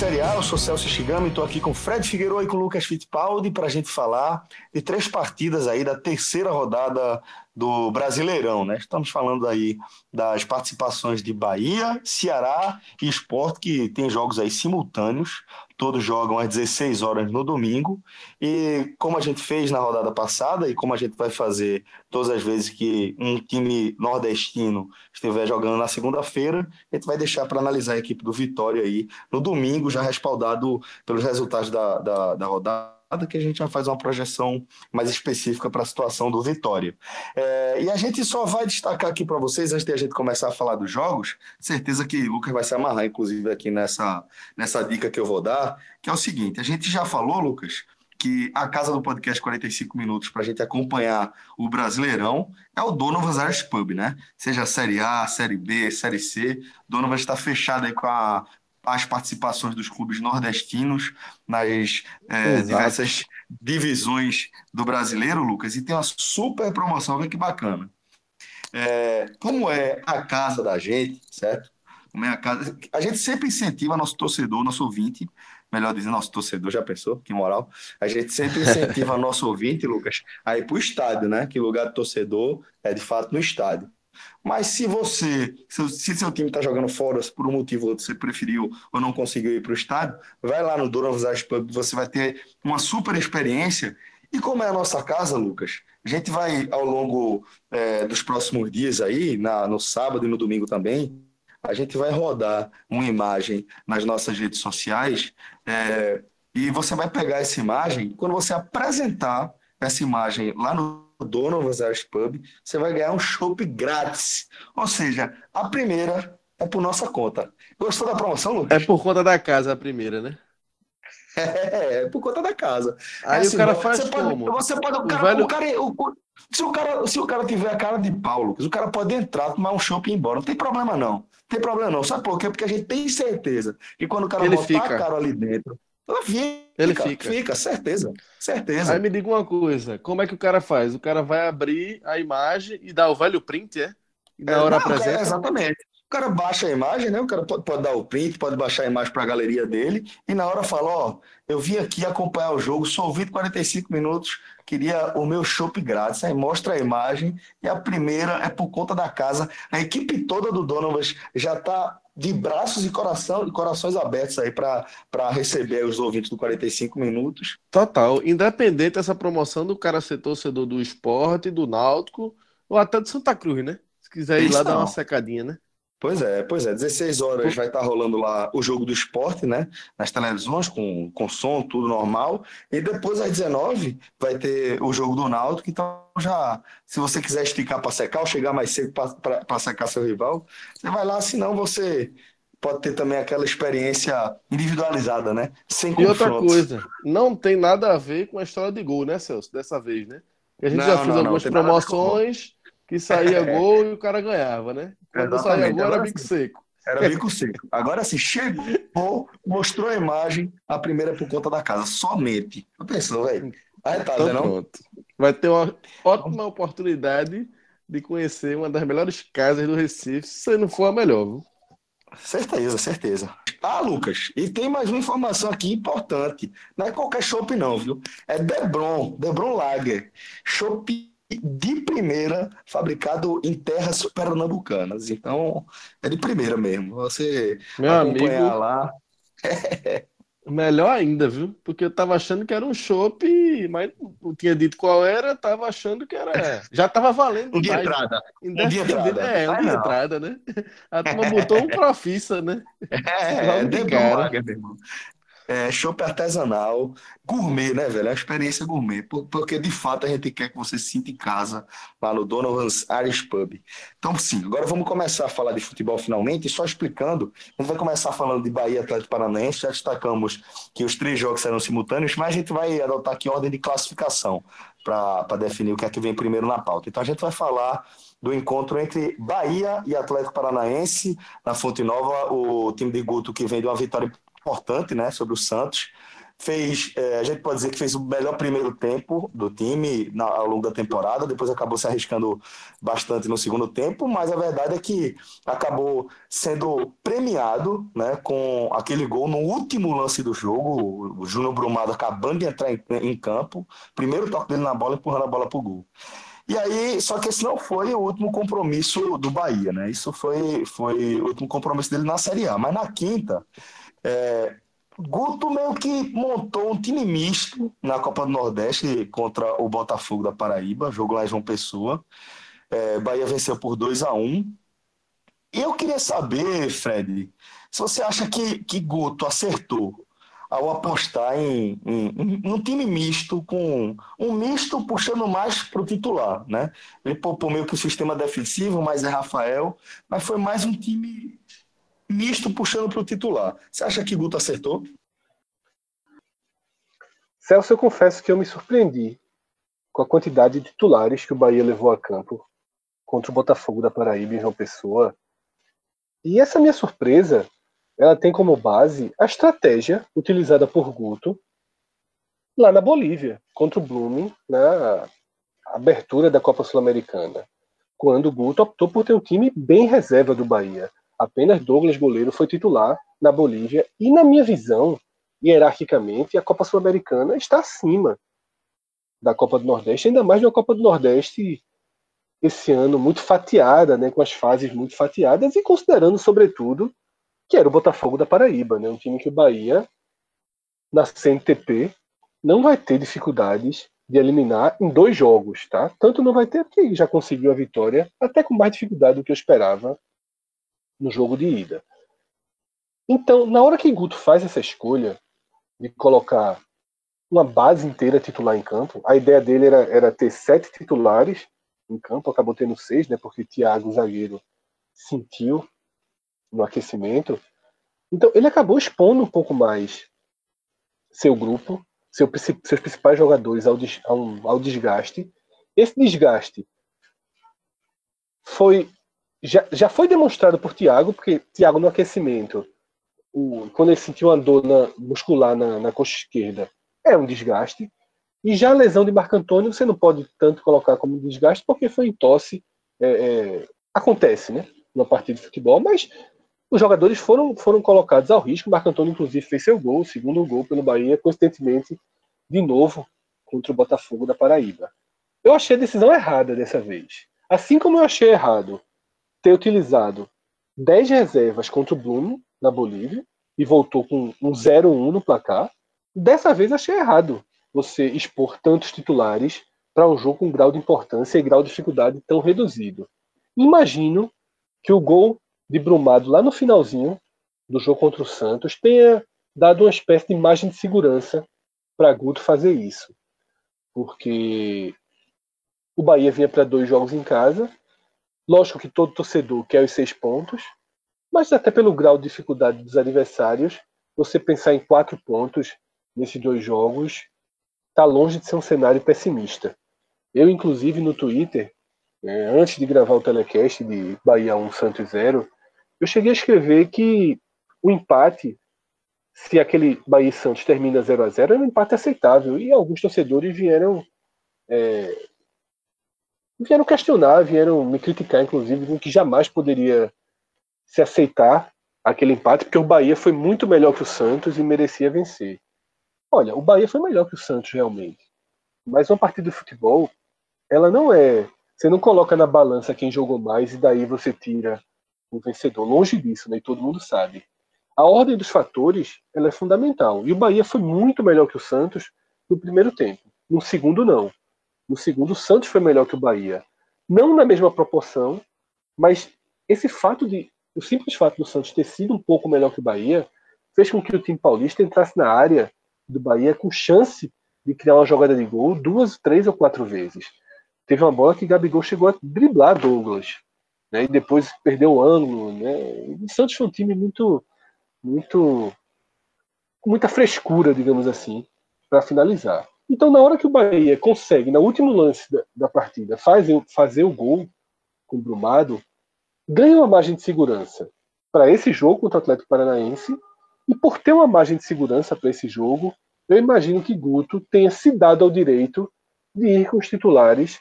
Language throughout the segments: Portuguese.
Série A, eu sou Celso Shigami, estou aqui com Fred Figueiredo e com Lucas Fittipaldi para a gente falar de três partidas aí da terceira rodada do Brasileirão, né? Estamos falando aí das participações de Bahia, Ceará e Sport, que tem jogos aí simultâneos, todos jogam às 16 horas no domingo, e como a gente fez na rodada passada e como a gente vai fazer todas as vezes que um time nordestino estiver jogando na segunda-feira, a gente vai deixar para analisar a equipe do Vitória aí no domingo, já respaldado pelos resultados da, da, da rodada que a gente vai fazer uma projeção mais específica para a situação do Vitória. É, e a gente só vai destacar aqui para vocês, antes de a gente começar a falar dos jogos, certeza que o Lucas vai se amarrar, inclusive, aqui nessa, nessa dica que eu vou dar, que é o seguinte: a gente já falou, Lucas, que a casa do podcast 45 minutos para a gente acompanhar o Brasileirão é o Donovan's Irish Pub, né? Seja Série A, Série B, Série C, Donovan está fechado aí com a as participações dos clubes nordestinos nas é, diversas divisões do brasileiro, Lucas, e tem uma super promoção, olha que bacana. É, como é a casa da gente, certo? Como é a casa. A gente sempre incentiva nosso torcedor, nosso ouvinte, melhor dizendo, nosso torcedor, já pensou? Que moral. A gente sempre incentiva nosso ouvinte, Lucas, a ir para o estádio, né? Que lugar do torcedor é de fato no estádio. Mas se você, se seu time está jogando fora, por um motivo ou outro você preferiu ou não conseguiu ir para o estádio, vai lá no Donovan Pub, você vai ter uma super experiência. E como é a nossa casa, Lucas, a gente vai ao longo é, dos próximos dias aí, na, no sábado e no domingo também, a gente vai rodar uma imagem nas nossas redes sociais é, e você vai pegar essa imagem, quando você apresentar essa imagem lá no Donovan's Irish Pub, você vai ganhar um chopp grátis. Ou seja, a primeira é por nossa conta. Gostou da promoção, Lucas? É por conta da casa a primeira, né? É, é por conta da casa. Aí é assim, o cara faz você como? Pode, você pode, o cara, o velho... o cara, o, se, o cara, se o cara tiver a cara de pau, Lucas, o cara pode entrar, tomar um chopp e ir embora. Não tem problema, não. Não tem problema, não. Sabe por quê? Porque a gente tem certeza que quando o cara Ele botar fica. a cara ali dentro, ela fica, Ele fica. Fica, certeza. Certeza. Aí me diga uma coisa, como é que o cara faz? O cara vai abrir a imagem e dá o velho print, é? E na É, hora não, cara, apresenta. exatamente. O cara baixa a imagem, né? O cara pode, pode dar o print, pode baixar a imagem para a galeria dele e na hora fala: Ó, eu vim aqui acompanhar o jogo, sou ouvido 45 minutos, queria o meu chopp grátis. Aí mostra a imagem e a primeira é por conta da casa. A equipe toda do Donovan já está de braços e coração, e corações abertos aí para receber os ouvintes do 45 minutos. Total. Independente dessa promoção do cara ser torcedor do esporte, do Náutico, ou até do Santa Cruz, né? Se quiser ir lá Isso dar uma não. secadinha, né? Pois é, pois é. 16 horas vai estar rolando lá o jogo do esporte, né? Nas televisões, com, com som, tudo normal. E depois, às 19, vai ter o jogo do Náutico. Então, já, se você quiser esticar para secar ou chegar mais cedo para secar seu rival, você vai lá, senão você pode ter também aquela experiência individualizada, né? Sem E outra confrontos. coisa, não tem nada a ver com a história de gol, né, Celso? Dessa vez, né? Porque a gente Não, já não, fez não, algumas com promoções que saía gol e o cara ganhava, né? Quando saía Exatamente. gol era Agora bico seco. Era bico seco. Agora sim, chegou, mostrou a imagem, a primeira é por conta da casa, somente. Já pensou, velho? Aí tá, Então né, não? pronto. Vai ter uma ótima oportunidade de conhecer uma das melhores casas do Recife, se não for a melhor, viu? Certeza, certeza. Ah, Lucas, e tem mais uma informação aqui importante. Não é qualquer chopp não, viu? É Debron, Debron Lager. Chopp de primeira, fabricado em terras pernambucanas. Então, é de primeira mesmo. Você Meu acompanhar amigo, lá. melhor ainda, viu? Porque eu tava achando que era um chopp, mas não tinha dito qual era, tava achando que era. Já tava valendo Um dia demais. entrada. Um dia entrada. É, um dia não. entrada, né? A turma botou um profissa, né? É, Logo é de cara. Irmão. É, artesanal, gourmet, né, velho? É uma experiência gourmet, por- porque de fato a gente quer que você se sinta em casa lá no Donovan's Irish Pub. Então, sim, agora vamos começar a falar de futebol finalmente, só explicando, a gente vai começar falando de Bahia Atlético Paranaense, já destacamos que os três jogos serão simultâneos, mas a gente vai adotar aqui ordem de classificação para definir o que é que vem primeiro na pauta. Então, a gente vai falar do encontro entre Bahia e Atlético Paranaense na Fonte Nova, o time de Guto que vem de uma vitória importante, né, sobre o Santos. fez, é, a gente pode dizer que fez o melhor primeiro tempo do time na, ao longo da temporada, depois acabou se arriscando bastante no segundo tempo, mas a verdade é que acabou sendo premiado né, com aquele gol no último lance do jogo, o Júnior Brumado acabando de entrar em, em campo, primeiro toque dele na bola, empurrando a bola para o gol. E aí, só que esse não foi o último compromisso do Bahia, né? Isso foi, foi o último compromisso dele na Série A. Mas na quinta, é, Guto meio que montou um time misto na Copa do Nordeste contra o Botafogo da Paraíba, jogo lá em João Pessoa. É, Bahia venceu por 2 a 1 E eu queria saber, Fred, se você acha que, que Guto acertou ao apostar em, em, em, um time misto, com um misto puxando mais para o titular, né? Ele poupou meio que o sistema defensivo, mas é Rafael, mas foi mais um time misto puxando para o titular. Você acha que Guto acertou? Celso, eu confesso que eu me surpreendi com a quantidade de titulares que o Bahia levou a campo contra o Botafogo da Paraíba em João Pessoa. E essa minha surpresa, ela tem como base a estratégia utilizada por Guto lá na Bolívia, contra o Blooming, na abertura da Copa Sul-Americana, quando o Guto optou por ter um time bem reserva do Bahia. Apenas Douglas Goleiro foi titular na Bolívia e, na minha visão, hierarquicamente, a Copa Sul-Americana está acima da Copa do Nordeste, ainda mais na Copa do Nordeste esse ano muito fatiada, né, com as fases muito fatiadas e considerando, sobretudo, que era o Botafogo da Paraíba, né, um time que o Bahia, na CNTP, não vai ter dificuldades de eliminar em dois jogos, tá? Tanto não vai ter porque já conseguiu a vitória, até com mais dificuldade do que eu esperava no jogo de ida. Então, na hora que Guto faz essa escolha de colocar uma base inteira titular em campo, a ideia dele era, era ter sete titulares em campo, acabou tendo seis, né? Porque Thiago, zagueiro, sentiu no aquecimento. Então, ele acabou expondo um pouco mais seu grupo, seu, seus principais jogadores ao, ao, ao desgaste. Esse desgaste foi já, já foi demonstrado por Thiago, porque Thiago no aquecimento, o, quando ele sentiu uma dor na, muscular na, na coxa esquerda, é um desgaste. E já a lesão de Marco Antônio, você não pode tanto colocar como desgaste, porque foi em tosse. É, é, acontece, né? Na partida de futebol, mas os jogadores foram, foram colocados ao risco. Marco Antônio, inclusive, fez seu gol, segundo gol pelo Bahia, coincidentemente, de novo, contra o Botafogo da Paraíba. Eu achei a decisão errada dessa vez. Assim como eu achei errado ter utilizado 10 reservas contra o Bloom na Bolívia e voltou com um 0-1 no placar. Dessa vez achei errado você expor tantos titulares para um jogo com grau de importância e grau de dificuldade tão reduzido. Imagino que o gol de Brumado lá no finalzinho do jogo contra o Santos tenha dado uma espécie de imagem de segurança para Guto fazer isso. Porque o Bahia vinha para dois jogos em casa Lógico que todo torcedor quer os seis pontos, mas até pelo grau de dificuldade dos adversários, você pensar em quatro pontos nesses dois jogos está longe de ser um cenário pessimista. Eu, inclusive, no Twitter, é, antes de gravar o telecast de Bahia 1 Santos 0, eu cheguei a escrever que o empate, se aquele Bahia Santos termina 0 a 0 é um empate aceitável. E alguns torcedores vieram é, vieram questionar, vieram me criticar, inclusive, que jamais poderia se aceitar aquele empate, porque o Bahia foi muito melhor que o Santos e merecia vencer. Olha, o Bahia foi melhor que o Santos realmente. Mas uma partida de futebol, ela não é. Você não coloca na balança quem jogou mais e daí você tira o vencedor. Longe disso, né? E todo mundo sabe. A ordem dos fatores ela é fundamental. E o Bahia foi muito melhor que o Santos no primeiro tempo. No segundo, não. No segundo, o Santos foi melhor que o Bahia. Não na mesma proporção, mas esse fato de. O simples fato do Santos ter sido um pouco melhor que o Bahia fez com que o time paulista entrasse na área do Bahia com chance de criar uma jogada de gol duas, três ou quatro vezes. Teve uma bola que Gabigol chegou a driblar Douglas, né, e depois perdeu o ângulo. Né. O Santos foi um time muito, muito, com muita frescura, digamos assim, para finalizar. Então, na hora que o Bahia consegue, no último lance da, da partida, fazer, fazer o gol com o Brumado, ganha uma margem de segurança para esse jogo contra o Atlético Paranaense. E por ter uma margem de segurança para esse jogo, eu imagino que Guto tenha se dado ao direito de ir com os titulares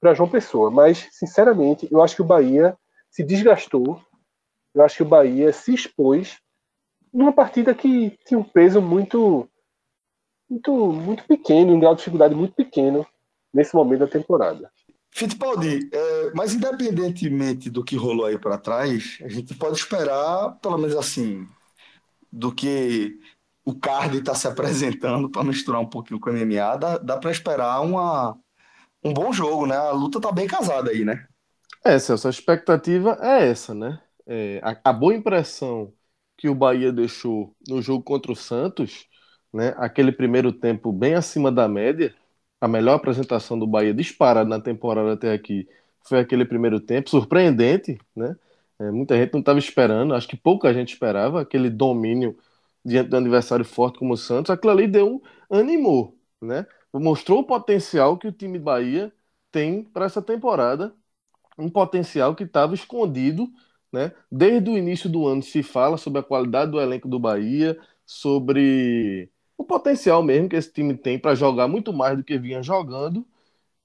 para João Pessoa. Mas, sinceramente, eu acho que o Bahia se desgastou. Eu acho que o Bahia se expôs numa partida que tinha um peso muito, muito, muito pequeno, um grau de dificuldade muito pequeno nesse momento da temporada. Fittipaldi, é, mas independentemente do que rolou aí para trás, a gente pode esperar, pelo menos assim, do que o card está se apresentando para misturar um pouquinho com o MMA, dá, dá para esperar uma, um bom jogo, né? A luta tá bem casada aí, né? É, Celso, a expectativa é essa, né? É, a, a, boa impressão que o Bahia deixou no jogo contra o Santos, né? Aquele primeiro tempo bem acima da média, a melhor apresentação do Bahia disparada na temporada até aqui foi aquele primeiro tempo, surpreendente, né? É, muita gente não estava esperando, acho que pouca gente esperava aquele domínio diante do adversário forte como o Santos, aquilo ali deu um animou, né? Mostrou o potencial que o time Bahia tem para essa temporada, um potencial que estava escondido, né? Desde o início do ano se fala sobre a qualidade do elenco do Bahia, sobre o potencial mesmo que esse time tem para jogar muito mais do que vinha jogando.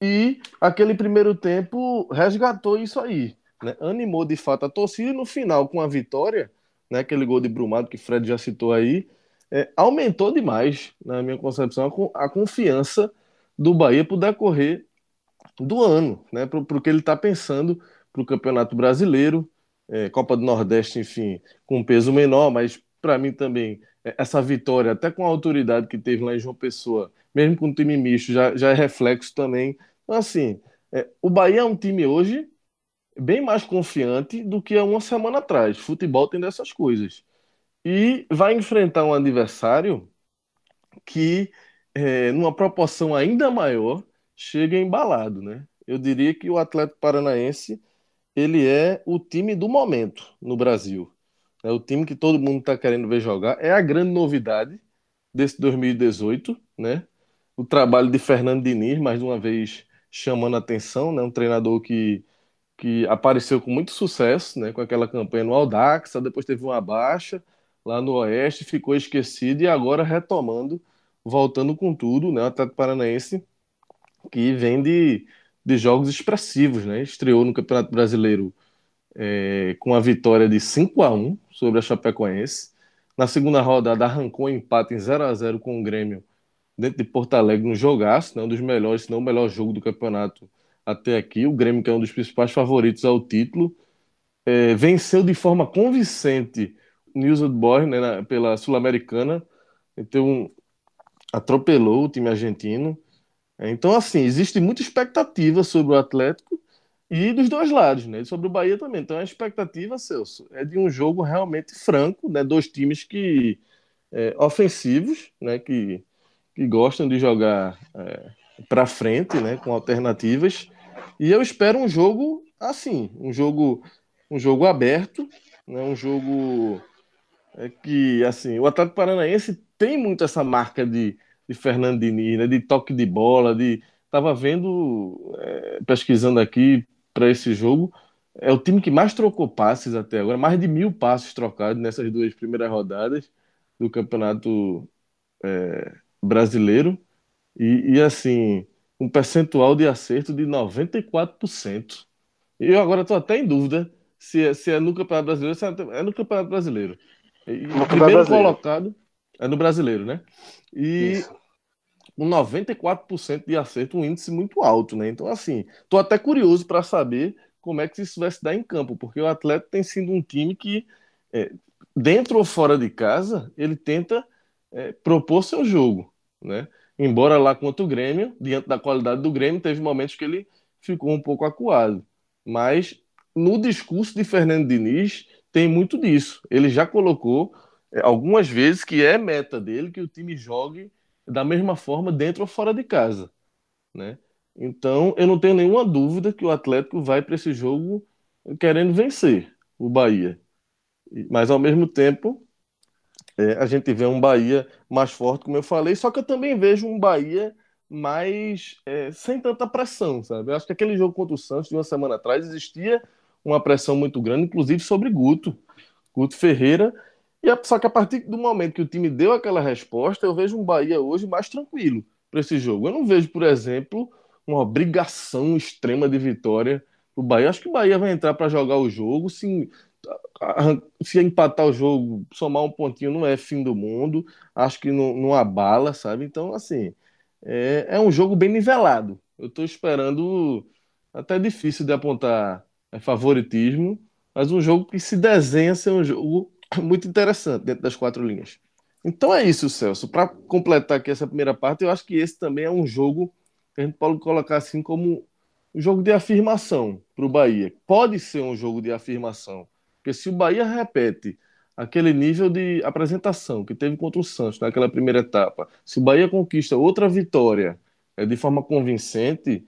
E aquele primeiro tempo resgatou isso aí, né? animou de fato a torcida e no final, com a vitória, né, aquele gol de Brumado que Fred já citou aí, é, aumentou demais, na minha concepção, a, confiança do Bahia para o decorrer do ano, né, para o que ele está pensando para o Campeonato Brasileiro, é, Copa do Nordeste, enfim, com peso menor, mas para mim também essa vitória, até com a autoridade que teve lá em João Pessoa, mesmo com o time misto, já, já é reflexo também. Então, assim, é, o Bahia é um time hoje bem mais confiante do que há uma semana atrás. Futebol tem dessas coisas. E vai enfrentar um adversário que, é, numa proporção ainda maior, chega embalado, né? Eu diria que o Atlético Paranaense ele é o time do momento no Brasil. É o time que todo mundo está querendo ver jogar. É a grande novidade desse 2018, né? O trabalho de Fernando Diniz, mais uma vez chamando a atenção, né? Um treinador que que apareceu com muito sucesso, né, com aquela campanha no Aldax, depois teve uma baixa lá no Oeste, ficou esquecido e agora retomando, voltando com tudo, né, o Atlético Paranaense que vem de, de jogos expressivos, né, estreou no Campeonato Brasileiro é, com a vitória de 5 a 1 sobre a Chapecoense, na segunda rodada arrancou um empate em 0 a 0 com o Grêmio dentro de Porto Alegre no jogaço, né, um dos melhores, se não o melhor jogo do campeonato até aqui. O Grêmio, que é um dos principais favoritos ao título, é, venceu de forma convincente o News Old Boys né, na, pela Sul-Americana. Então, atropelou o time argentino. É, então, assim, existe muita expectativa sobre o Atlético e dos dois lados, né? Sobre o Bahia também. Então, a expectativa, Celso, é de um jogo realmente franco, né? Dois times que é, ofensivos, né? Que, que gostam de jogar é, para frente, né? Com alternativas e eu espero um jogo assim, um jogo, um jogo aberto, né? um jogo é, que, assim, o Atlético Paranaense tem muito essa marca de, de Fernando Diniz, né? de toque de bola, de... Tava vendo, é, pesquisando aqui para esse jogo, é o time que mais trocou passes até agora, mais de mil passes trocados nessas duas primeiras rodadas do Campeonato é, Brasileiro. E, e, assim, um percentual de acerto de 94%. E eu agora estou até em dúvida se é, se é no Campeonato Brasileiro se é no Campeonato Brasileiro. E, no primeiro brasileiro. colocado é no Brasileiro, né? E Isso. Com 94% de acerto, um índice muito alto, né? Então, assim, estou até curioso para saber como é que isso vai se dar em campo, porque o Atlético tem sido um time que, é, dentro ou fora de casa, ele tenta é, propor seu jogo, né? Embora lá contra o Grêmio, diante da qualidade do Grêmio, teve momentos que ele ficou um pouco acuado. Mas no discurso de Fernando Diniz tem muito disso. Ele já colocou é, algumas vezes que é meta dele que o time jogue da mesma forma dentro ou fora de casa, né? Então, eu não tenho nenhuma dúvida que o Atlético vai para esse jogo querendo vencer o Bahia. Mas ao mesmo tempo, é, a gente vê um Bahia mais forte, como eu falei, só que eu também vejo um Bahia mais é, sem tanta pressão, sabe? Eu acho que aquele jogo contra o Santos de uma semana atrás existia uma pressão muito grande, inclusive sobre Guto. Guto Ferreira E a, só que a partir do momento que o time deu aquela resposta, eu vejo um Bahia hoje mais tranquilo para esse jogo. Eu não vejo, por exemplo, uma obrigação extrema de vitória o Bahia. Acho que o Bahia vai entrar para jogar o jogo. Se, se empatar o jogo, somar um pontinho não é fim do mundo. Acho que não, não abala, sabe? Então, assim, é, é um jogo bem nivelado. Eu estou esperando, até difícil de apontar é, favoritismo, mas um jogo que se desenha ser um jogo muito interessante dentro das quatro linhas. Então é isso, Celso. Para completar aqui essa primeira parte, eu acho que esse também é um jogo que a gente pode colocar assim como um jogo de afirmação para o Bahia. Pode ser um jogo de afirmação, porque se o Bahia repete aquele nível de apresentação que teve contra o Santos naquela primeira etapa, se o Bahia conquista outra vitória é, de forma convincente,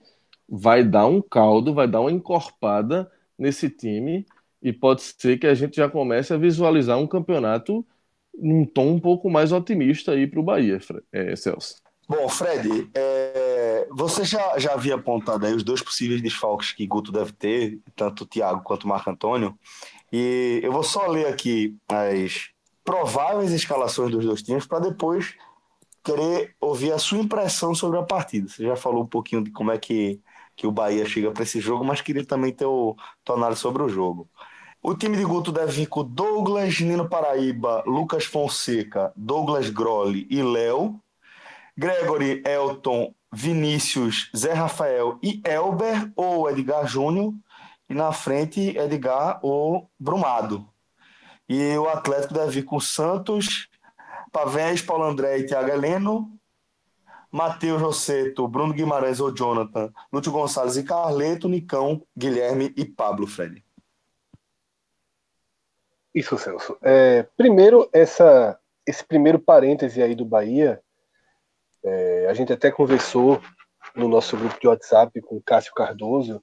vai dar um caldo, vai dar uma encorpada nesse time e pode ser que a gente já comece a visualizar um campeonato num tom um pouco mais otimista aí para o Bahia, é, Celso. Bom, Fred, é, você já, já havia apontado aí os dois possíveis desfalques que Guto deve ter, tanto o Thiago quanto o Marco Antônio, e eu vou só ler aqui as prováveis escalações dos dois times para depois querer ouvir a sua impressão sobre a partida. Você já falou um pouquinho de como é que, que o Bahia chega para esse jogo, mas queria também ter o tua análise sobre o jogo. O time de Guto deve vir com Douglas, Nino Paraíba, Lucas Fonseca, Douglas Grolli e Léo. Gregory, Elton, Vinícius, Zé Rafael e Elber ou Edgar Júnior. E na frente, Edgar ou Brumado. E o Atlético deve vir com Santos, Pavés, Paulo André e Thiago Heleno. Matheus Rosseto, Bruno Guimarães ou Jonathan, Lúcio Gonçalves e Carleto, Nicão, Guilherme e Pablo Fred. Isso, Celso. É, primeiro, essa, esse primeiro parêntese aí do Bahia é, a gente até conversou no nosso grupo de WhatsApp com o Cássio Cardoso,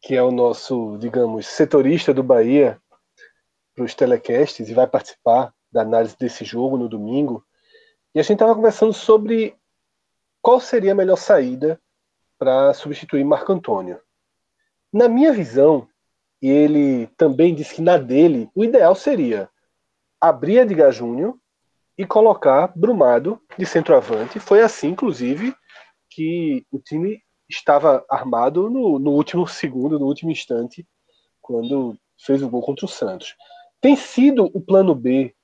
que é o nosso, digamos, setorista do Bahia para os telecasts e vai participar da análise desse jogo no domingo. E a gente estava conversando sobre qual seria a melhor saída para substituir Marco Antônio. Na minha visão, e ele também disse que na dele, o ideal seria abrir Edgar Júnior e colocar Brumado de centroavante. Foi assim, inclusive, que o time estava armado no, no último segundo, no último instante, quando fez o gol contra o Santos. Tem sido o plano B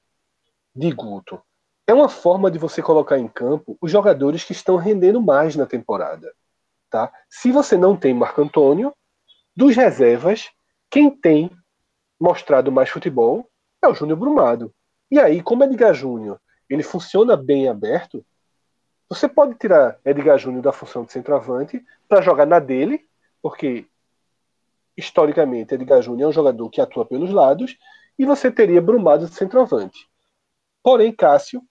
de Guto. É uma forma de você colocar em campo os jogadores que estão rendendo mais na temporada. Tá? Se você não tem Marco Antônio, dos reservas, quem tem mostrado mais futebol é o Júnior Brumado. E aí, como Edgar Júnior ele funciona bem aberto, você pode tirar Edgar Júnior da função de centroavante para jogar na dele, porque historicamente Edgar Júnior é um jogador que atua pelos lados, e você teria Brumado de centroavante. Porém, Cássio,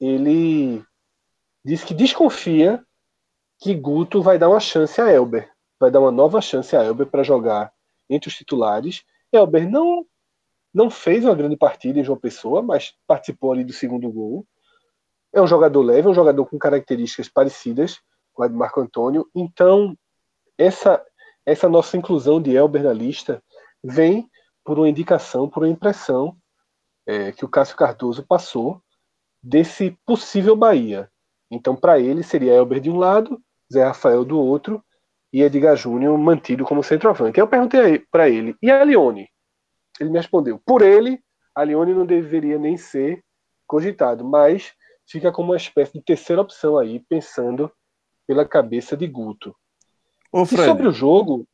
ele diz que desconfia que Guto vai dar uma chance a Elber, vai dar uma nova chance a Elber para jogar entre os titulares. Elber não não fez uma grande partida em João Pessoa, mas participou ali do segundo gol. É um jogador leve, é um jogador com características parecidas com a de Marco Antônio. Então, essa, essa nossa inclusão de Elber na lista vem por uma indicação, por uma impressão é, que o Cássio Cardoso passou desse possível Bahia. Então, para ele, seria Elber de um lado, Zé Rafael do outro e Edgar Júnior mantido como centroavante. Eu perguntei para ele, e a Leone? Ele me respondeu: por ele, a Lione não deveria nem ser cogitado, mas fica como uma espécie de terceira opção aí, pensando pela cabeça de Guto. Ô, Fred, e sobre o jogo.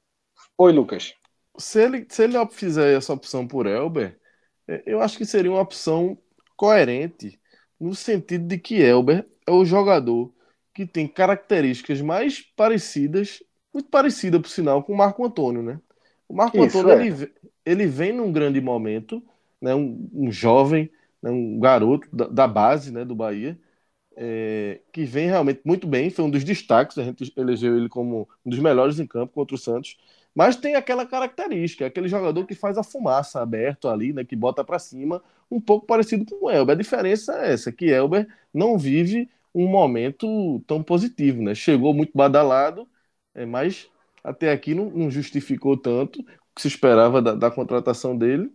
Oi, Lucas. Se ele, se ele fizer essa opção por Elber, é, eu acho que seria uma opção coerente, no sentido de que Elber é o jogador que tem características mais parecidas, muito parecida, por sinal, com o Marco Antônio, né? O Marco Isso, Antônio, é. ele, ele vem num grande momento, né, um, um jovem, né, um garoto da, da, base né, do Bahia, é, que vem realmente muito bem, foi um dos destaques, a gente elegeu ele como um dos melhores em campo contra o Santos, mas tem aquela característica, aquele jogador que faz a fumaça aberto ali, né, que bota para cima, um pouco parecido com o Elber. A diferença é essa, que Elber não vive um momento tão positivo, né? Chegou muito badalado, é, mas até aqui não, não justificou tanto que se esperava da, da contratação dele.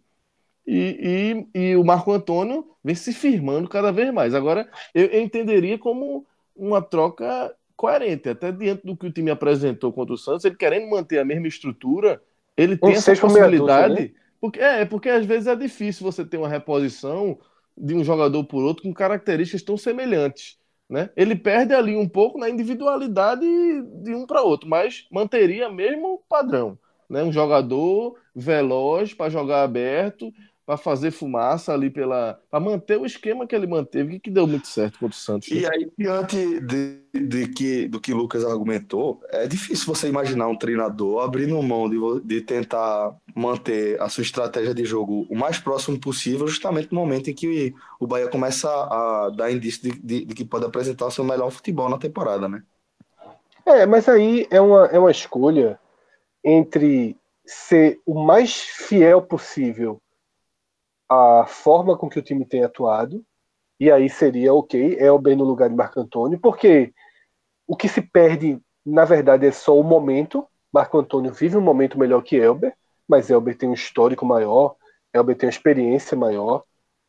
e, e, e, o Marco Antônio vem se firmando cada vez mais. Agora, eu, eu, entenderia como uma troca coerente, até diante do que o time apresentou contra o Santos, ele querendo manter a mesma estrutura, ele tem essa possibilidade. Dúzia, né? porque, é, porque às vezes é difícil você ter uma reposição de um jogador por outro com características tão semelhantes. Né? Ele perde ali um pouco na individualidade de um para outro, mas manteria mesmo padrão. Né? Um jogador veloz para jogar aberto, para fazer fumaça ali pela. para manter o esquema que ele manteve, que, que deu muito certo contra o Santos. E aí, diante de, de que, do que o Lucas argumentou, é difícil você imaginar um treinador abrindo mão de, de tentar manter a sua estratégia de jogo o mais próximo possível, justamente no momento em que o Bahia começa a dar indício de, de, de que pode apresentar o seu melhor futebol na temporada, né? É, mas aí é uma, é uma escolha entre ser o mais fiel possível a forma com que o time tem atuado, e aí seria ok, Elber no lugar de Marco Antônio, porque o que se perde, na verdade, é só o momento. Marco Antônio vive um momento melhor que Elber, mas Elber tem um histórico maior, Elber tem uma experiência maior.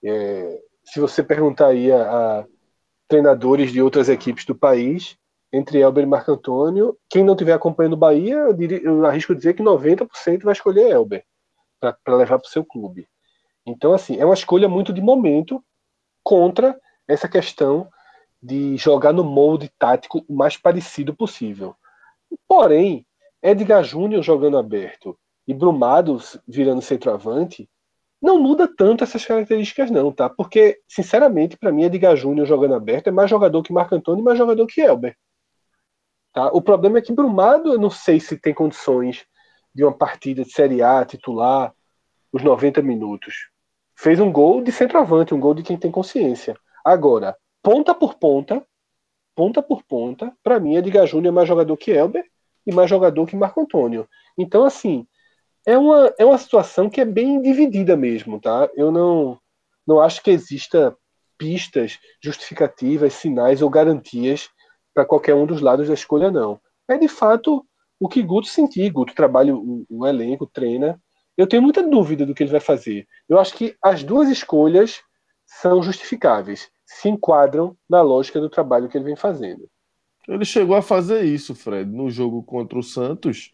É, se você perguntar aí a, a, treinadores de outras equipes do país, entre Elber e Marco Antônio, quem não estiver acompanhando o Bahia, eu, eu arrisco dizer que 90% vai escolher Elber para levar para o seu clube. Então, assim, é uma escolha muito de momento contra essa questão de jogar no molde tático o mais parecido possível. Porém, Edgar Júnior jogando aberto e Brumados virando centroavante não muda tanto essas características não, tá? Porque, sinceramente, para mim, Edgar Júnior jogando aberto é mais jogador que Marco Antônio e mais jogador que Elber. Tá? O problema é que Brumado, eu não sei se tem condições de uma partida de Série A titular os 90 minutos fez um gol de centroavante, um gol de quem tem consciência. Agora, ponta por ponta, ponta por ponta, para mim, Edgar Júnior é mais jogador que Elber e mais jogador que Marco Antônio. Então, assim, é uma, é uma situação que é bem dividida mesmo, tá? Eu não, não acho que exista pistas justificativas, sinais ou garantias para qualquer um dos lados da escolha, não. É de fato o que Guto sentir. Guto trabalha o, o elenco, treina eu tenho muita dúvida do que ele vai fazer. Eu acho que as duas escolhas são justificáveis, se enquadram na lógica do trabalho que ele vem fazendo. Ele chegou a fazer isso, Fred, no jogo contra o Santos,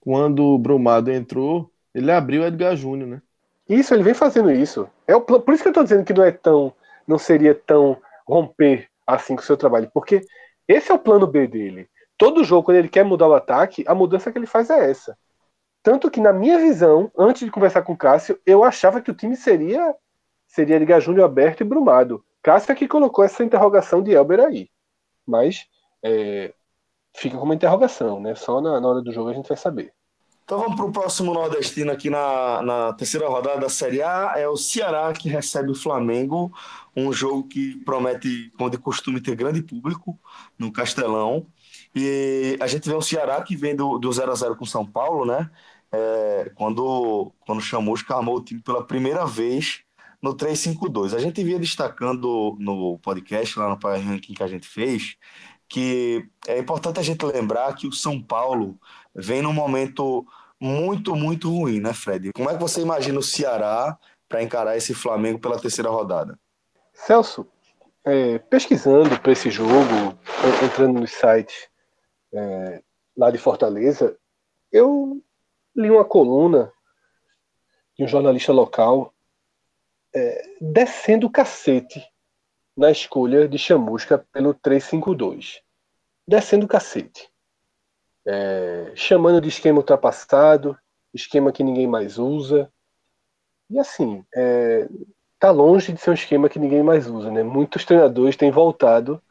quando o Brumado entrou, ele abriu o Edgar Júnior, né? Isso, ele vem fazendo isso. É o, por isso que eu estou dizendo que não é tão, não seria tão romper assim com o seu trabalho, porque esse é o plano B dele. Todo jogo, quando ele quer mudar o ataque, a mudança que ele faz é essa. Tanto que, na minha visão, antes de conversar com o Cássio, eu achava que o time seria seria Liga Júnior aberto e brumado. Cássio é que colocou essa interrogação de Elber aí. Mas é, fica como interrogação, né? Só na, na, hora do jogo a gente vai saber. Então vamos para o próximo nordestino aqui na, na terceira rodada da Série A. É o Ceará que recebe o Flamengo. Um jogo que promete, como de costume, ter grande público no Castelão. E a gente vê o Ceará que vem do, do 0 a 0 com São Paulo, né? é, quando, quando Chamusca armou o time pela primeira vez no 3-5-2. A gente via destacando no podcast, lá no Power Ranking que a gente fez, que é importante a gente lembrar que o São Paulo vem num momento muito, muito ruim, né, Fred? Como é que você imagina o Ceará para encarar esse Flamengo pela terceira rodada? Celso, é, pesquisando para esse jogo, entrando nos sites é, lá de Fortaleza, eu li uma coluna de um jornalista local é, descendo o cacete na escolha de chamusca pelo 352. Descendo o cacete. É, chamando de esquema ultrapassado, esquema que ninguém mais usa. E assim, é, tá longe de ser um esquema que ninguém mais usa, né? Muitos treinadores têm voltado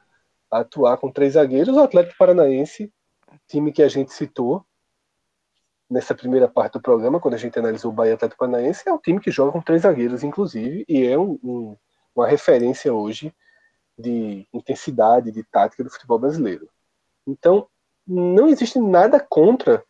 atuar com três zagueiros. O Atlético Paranaense, time que a gente citou, nessa primeira parte do programa, quando a gente analisou o Bahia Atlético Paranaense, é um time que joga com três zagueiros, inclusive, e é um, um, uma referência hoje de intensidade, de tática do futebol brasileiro. Então, não existe nada contra,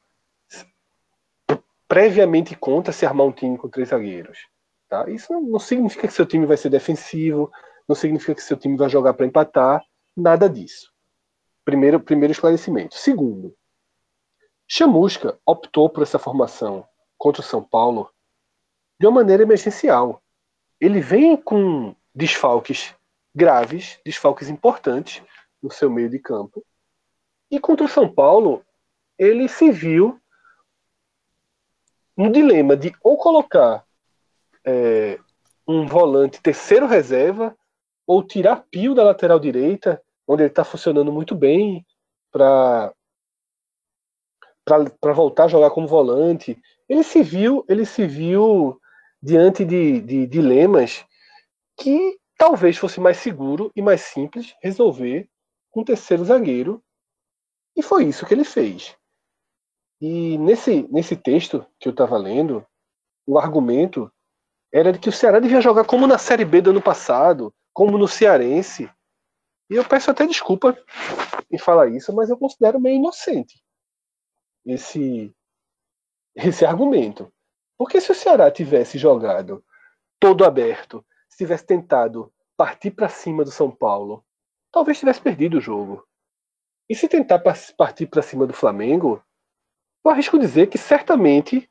previamente contra, se armar um time com três zagueiros. Tá? Isso não, significa que seu time vai ser defensivo, não significa que seu time vai jogar para empatar, nada disso. Primeiro, primeiro esclarecimento. Segundo, Chamusca optou por essa formação contra o São Paulo de uma maneira emergencial. Ele vem com desfalques graves, desfalques importantes no seu meio de campo. E contra o São Paulo, ele se viu no dilema de ou colocar é, um volante terceiro reserva ou tirar Pio da lateral direita, onde ele está funcionando muito bem, para para voltar a jogar como volante. Ele se viu, ele se viu diante de, de dilemas que talvez fosse mais seguro e mais simples resolver com um terceiro zagueiro. E foi isso que ele fez. E nesse, nesse texto que eu estava lendo, o argumento era de que o Ceará devia jogar como na Série B do ano passado, como no Cearense. E eu peço até desculpa em falar isso, mas eu considero meio inocente esse, esse argumento. Porque se o Ceará tivesse jogado todo aberto, se tivesse tentado partir para cima do São Paulo, talvez tivesse perdido o jogo. E se tentar partir para cima do Flamengo, eu arrisco dizer que certamente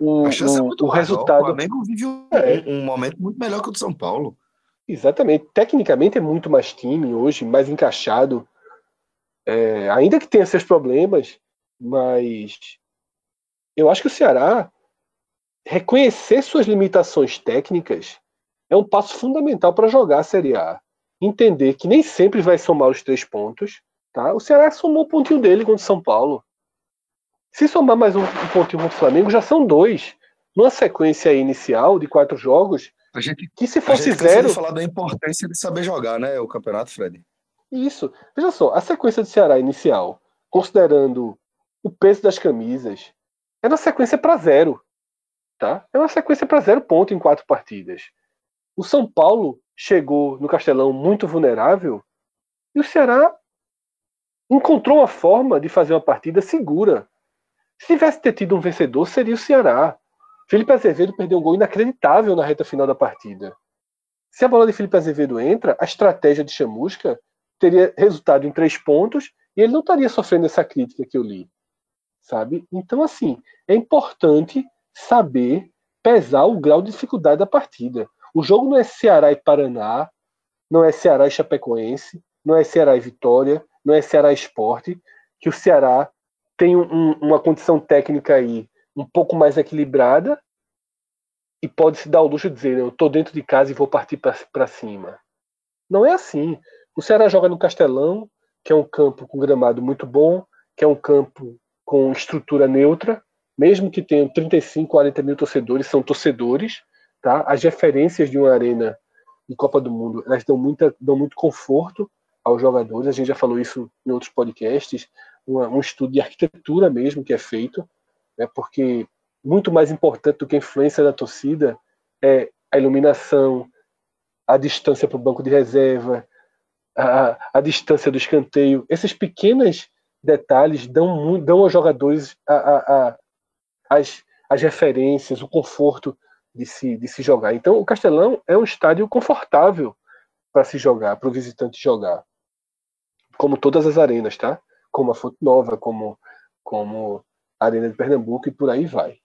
o, o, o resultado. O Flamengo vive um, é. um, momento muito melhor que o do São Paulo. Exatamente. Tecnicamente é muito mais time hoje, mais encaixado. É, ainda que tenha seus problemas, mas eu acho que o Ceará reconhecer suas limitações técnicas é um passo fundamental para jogar a Série A. Entender que nem sempre vai somar os três pontos. Tá? O Ceará somou o pontinho dele contra o São Paulo. Se somar mais um, pontinho contra o Flamengo, já são dois. Numa sequência inicial de quatro jogos, a gente, que se fosse a gente zero. falar da importância de saber jogar, né? O campeonato, Fred. Isso. Veja só, a sequência do Ceará inicial, considerando o peso das camisas, é uma sequência para zero. Tá? É uma sequência para zero ponto em quatro partidas. O São Paulo chegou no Castelão muito vulnerável e o Ceará encontrou uma forma de fazer uma partida segura. Se tivesse ter tido um vencedor, seria o Ceará. Felipe Azevedo perdeu um gol inacreditável na reta final da partida. Se a bola de Felipe Azevedo entra, a estratégia de Chamusca teria resultado em três pontos e ele não estaria sofrendo essa crítica que eu li. Sabe? Então, assim, é importante saber pesar o grau de dificuldade da partida. O jogo não é Ceará e Paraná, não é Ceará e Chapecoense, não é Ceará e Vitória, não é Ceará e Esporte, que o Ceará tem um, uma condição técnica aí um pouco mais equilibrada e pode se dar o luxo de dizer, eu estou dentro de casa e vou partir para cima. Não é assim. O Ceará joga no Castelão, que é um campo com gramado muito bom, que é um campo com estrutura neutra, mesmo que tenham 35, 40 mil torcedores, são torcedores, Tá? As referências de uma arena de Copa do Mundo, elas dão, muita, dão muito conforto aos jogadores. A gente já falou isso em outros podcasts. Um estudo de arquitetura mesmo que é feito, né? porque muito mais importante do que a influência da torcida é a iluminação, a distância para o banco de reserva, a, a, distância do escanteio. Esses pequenos detalhes dão, dão aos jogadores a, a, as, as referências, o conforto de se, de se jogar. Então, o Castelão é um estádio confortável para se jogar, para o visitante jogar. Como todas as arenas, tá? Como a Fonte Nova, como, como a Arena de Pernambuco e por aí vai.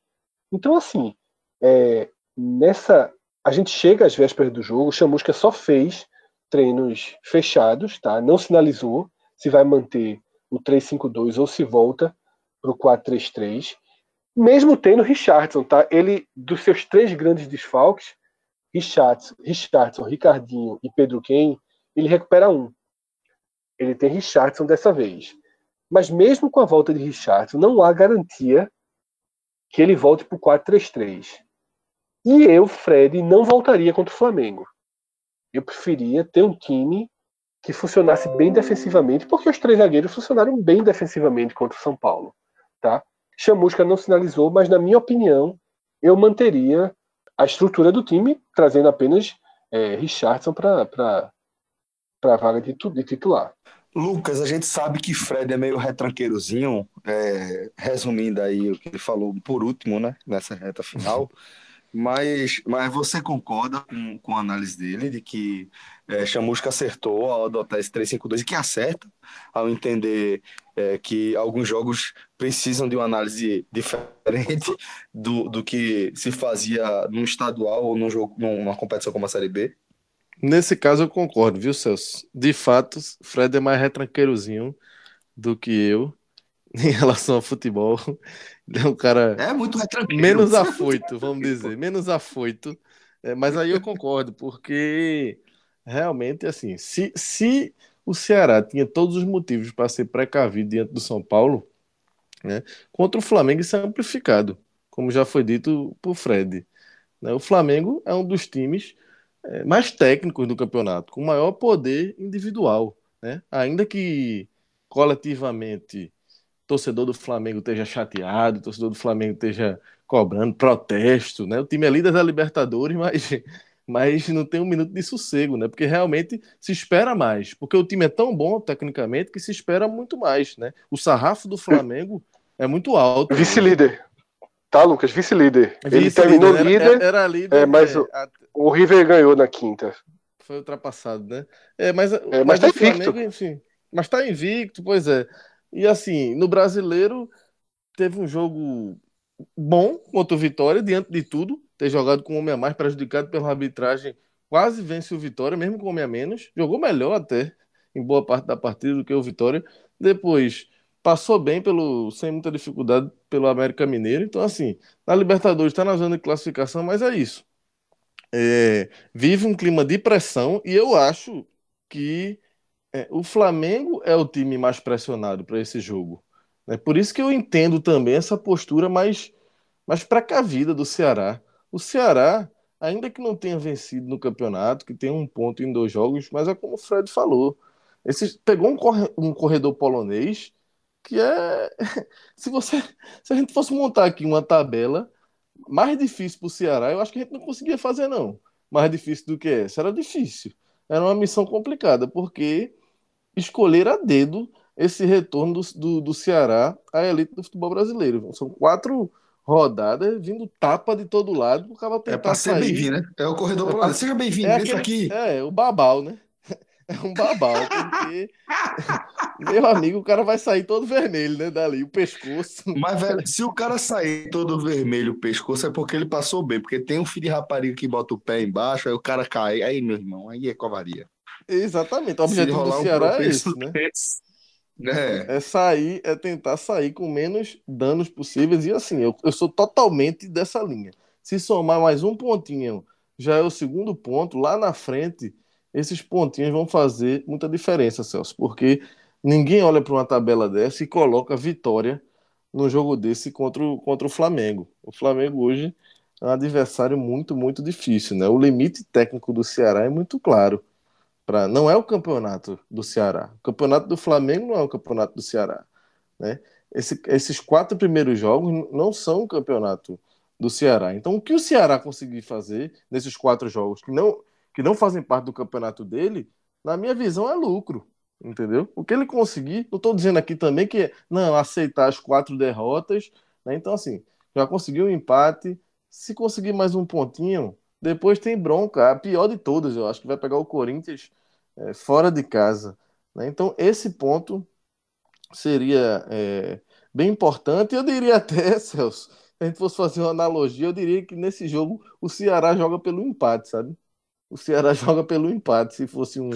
Então, assim, é, nessa. A gente chega às vésperas do jogo, o Chamusca só fez treinos fechados, tá? Não sinalizou se vai manter o 3-5-2 ou se volta para o 4-3-3 mesmo tendo Richardson, tá? Ele, dos seus três grandes desfalques, Richardson, Richardson, Ricardinho e Pedro Ken, ele recupera um. Ele tem Richardson dessa vez. Mas mesmo com a volta de Richardson, não há garantia que ele volte para o 4-3-3. E eu, Fred, não voltaria contra o Flamengo. Eu preferia ter um time que funcionasse bem defensivamente, porque os três zagueiros funcionaram bem defensivamente contra o São Paulo. Tá? Chamusca não sinalizou, mas na minha opinião, eu manteria a estrutura do time, trazendo apenas é, Richardson para a vaga de, de, titular. Lucas, a gente sabe que Fred é meio retranqueirozinho, é, resumindo aí o que ele falou por último, né, nessa reta final, Mas, mas você concorda com, com a análise dele de que é, Chamusca acertou ao adotar esse 3-5-2 e que acerta ao entender é, que alguns jogos precisam de uma análise diferente do, do que se fazia num estadual ou num jogo, numa competição como a Série B? Nesse caso eu concordo, viu, Celso? De fato, Fred é mais retranqueirozinho do que eu em relação ao futebol. Ele é um cara é muito menos afoito, vamos dizer, menos afoito. É, mas aí eu concordo, porque realmente, assim, se, se o Ceará tinha todos os motivos para ser precavido diante do São Paulo, né, contra o Flamengo isso é amplificado, como já foi dito por Fred. Né, o Flamengo é um dos times é, mais técnicos do campeonato, com maior poder individual. Né? Ainda que coletivamente torcedor do Flamengo esteja chateado, torcedor do Flamengo esteja cobrando protesto, né? O time é líder da Libertadores, mas, mas não tem um minuto de sossego, né? Porque realmente se espera mais, porque o time é tão bom tecnicamente que se espera muito mais, né? O sarrafo do Flamengo é muito alto. Vice-líder. Tá, Lucas, vice-líder. Vice Ele terminou líder, era, era líder, é, mas é, a... o River ganhou na quinta. Foi ultrapassado, né? É, mas, é, mas, mas tá invicto. Flamengo, enfim, mas tá invicto, pois é. E assim, no brasileiro, teve um jogo bom contra o Vitória, diante de tudo. Ter jogado com um homem a mais, prejudicado pela arbitragem, quase vence o Vitória, mesmo com um homem a menos. Jogou melhor até, em boa parte da partida, do que o Vitória. Depois, passou bem, pelo sem muita dificuldade, pelo América Mineiro. Então, assim, na Libertadores está na zona de classificação, mas é isso. É, vive um clima de pressão e eu acho que é, o Flamengo é o time mais pressionado para esse jogo. É por isso que eu entendo também essa postura mais, mais precavida do Ceará. O Ceará, ainda que não tenha vencido no campeonato, que tem um ponto em dois jogos, mas é como o Fred falou. Esse, pegou um, corre, um corredor polonês que é. Se você. Se a gente fosse montar aqui uma tabela mais difícil para o Ceará, eu acho que a gente não conseguia fazer, não. Mais difícil do que essa. Era difícil. Era uma missão complicada, porque escolher a dedo esse retorno do, do, do Ceará à elite do futebol brasileiro. São quatro rodadas vindo tapa de todo lado. O cara é para ser bem-vindo, né? É o corredor é pra... Seja bem-vindo, é aqui. É, o babal, né? É um babal, porque, meu amigo, o cara vai sair todo vermelho, né? Dali, o pescoço. Mas, velho, se o cara sair todo vermelho o pescoço, é porque ele passou bem. Porque tem um filho de rapariga que bota o pé embaixo, aí o cara cai. Aí, meu irmão, aí é covardia. Exatamente. O objetivo do Ceará um é esse, né? É. é sair, é tentar sair com menos danos possíveis. E assim, eu, eu sou totalmente dessa linha. Se somar mais um pontinho, já é o segundo ponto. Lá na frente, esses pontinhos vão fazer muita diferença, Celso, porque ninguém olha para uma tabela dessa e coloca vitória no jogo desse contra o, contra o Flamengo. O Flamengo hoje é um adversário muito, muito difícil, né? O limite técnico do Ceará é muito claro. Pra, não é o campeonato do Ceará. O campeonato do Flamengo não é o campeonato do Ceará. Né? Esse, esses quatro primeiros jogos não são o campeonato do Ceará. Então, o que o Ceará conseguir fazer nesses quatro jogos que não, que não fazem parte do campeonato dele, na minha visão, é lucro. Entendeu? O que ele conseguir, não estou dizendo aqui também que não aceitar as quatro derrotas. Né? Então, assim, já conseguiu um empate. Se conseguir mais um pontinho, depois tem bronca, a pior de todas, eu acho que vai pegar o Corinthians é, fora de casa. Né? Então, esse ponto seria é, bem importante. Eu diria até, Celso, se a gente fosse fazer uma analogia, eu diria que nesse jogo o Ceará joga pelo empate, sabe? O Ceará joga pelo empate, se fosse um.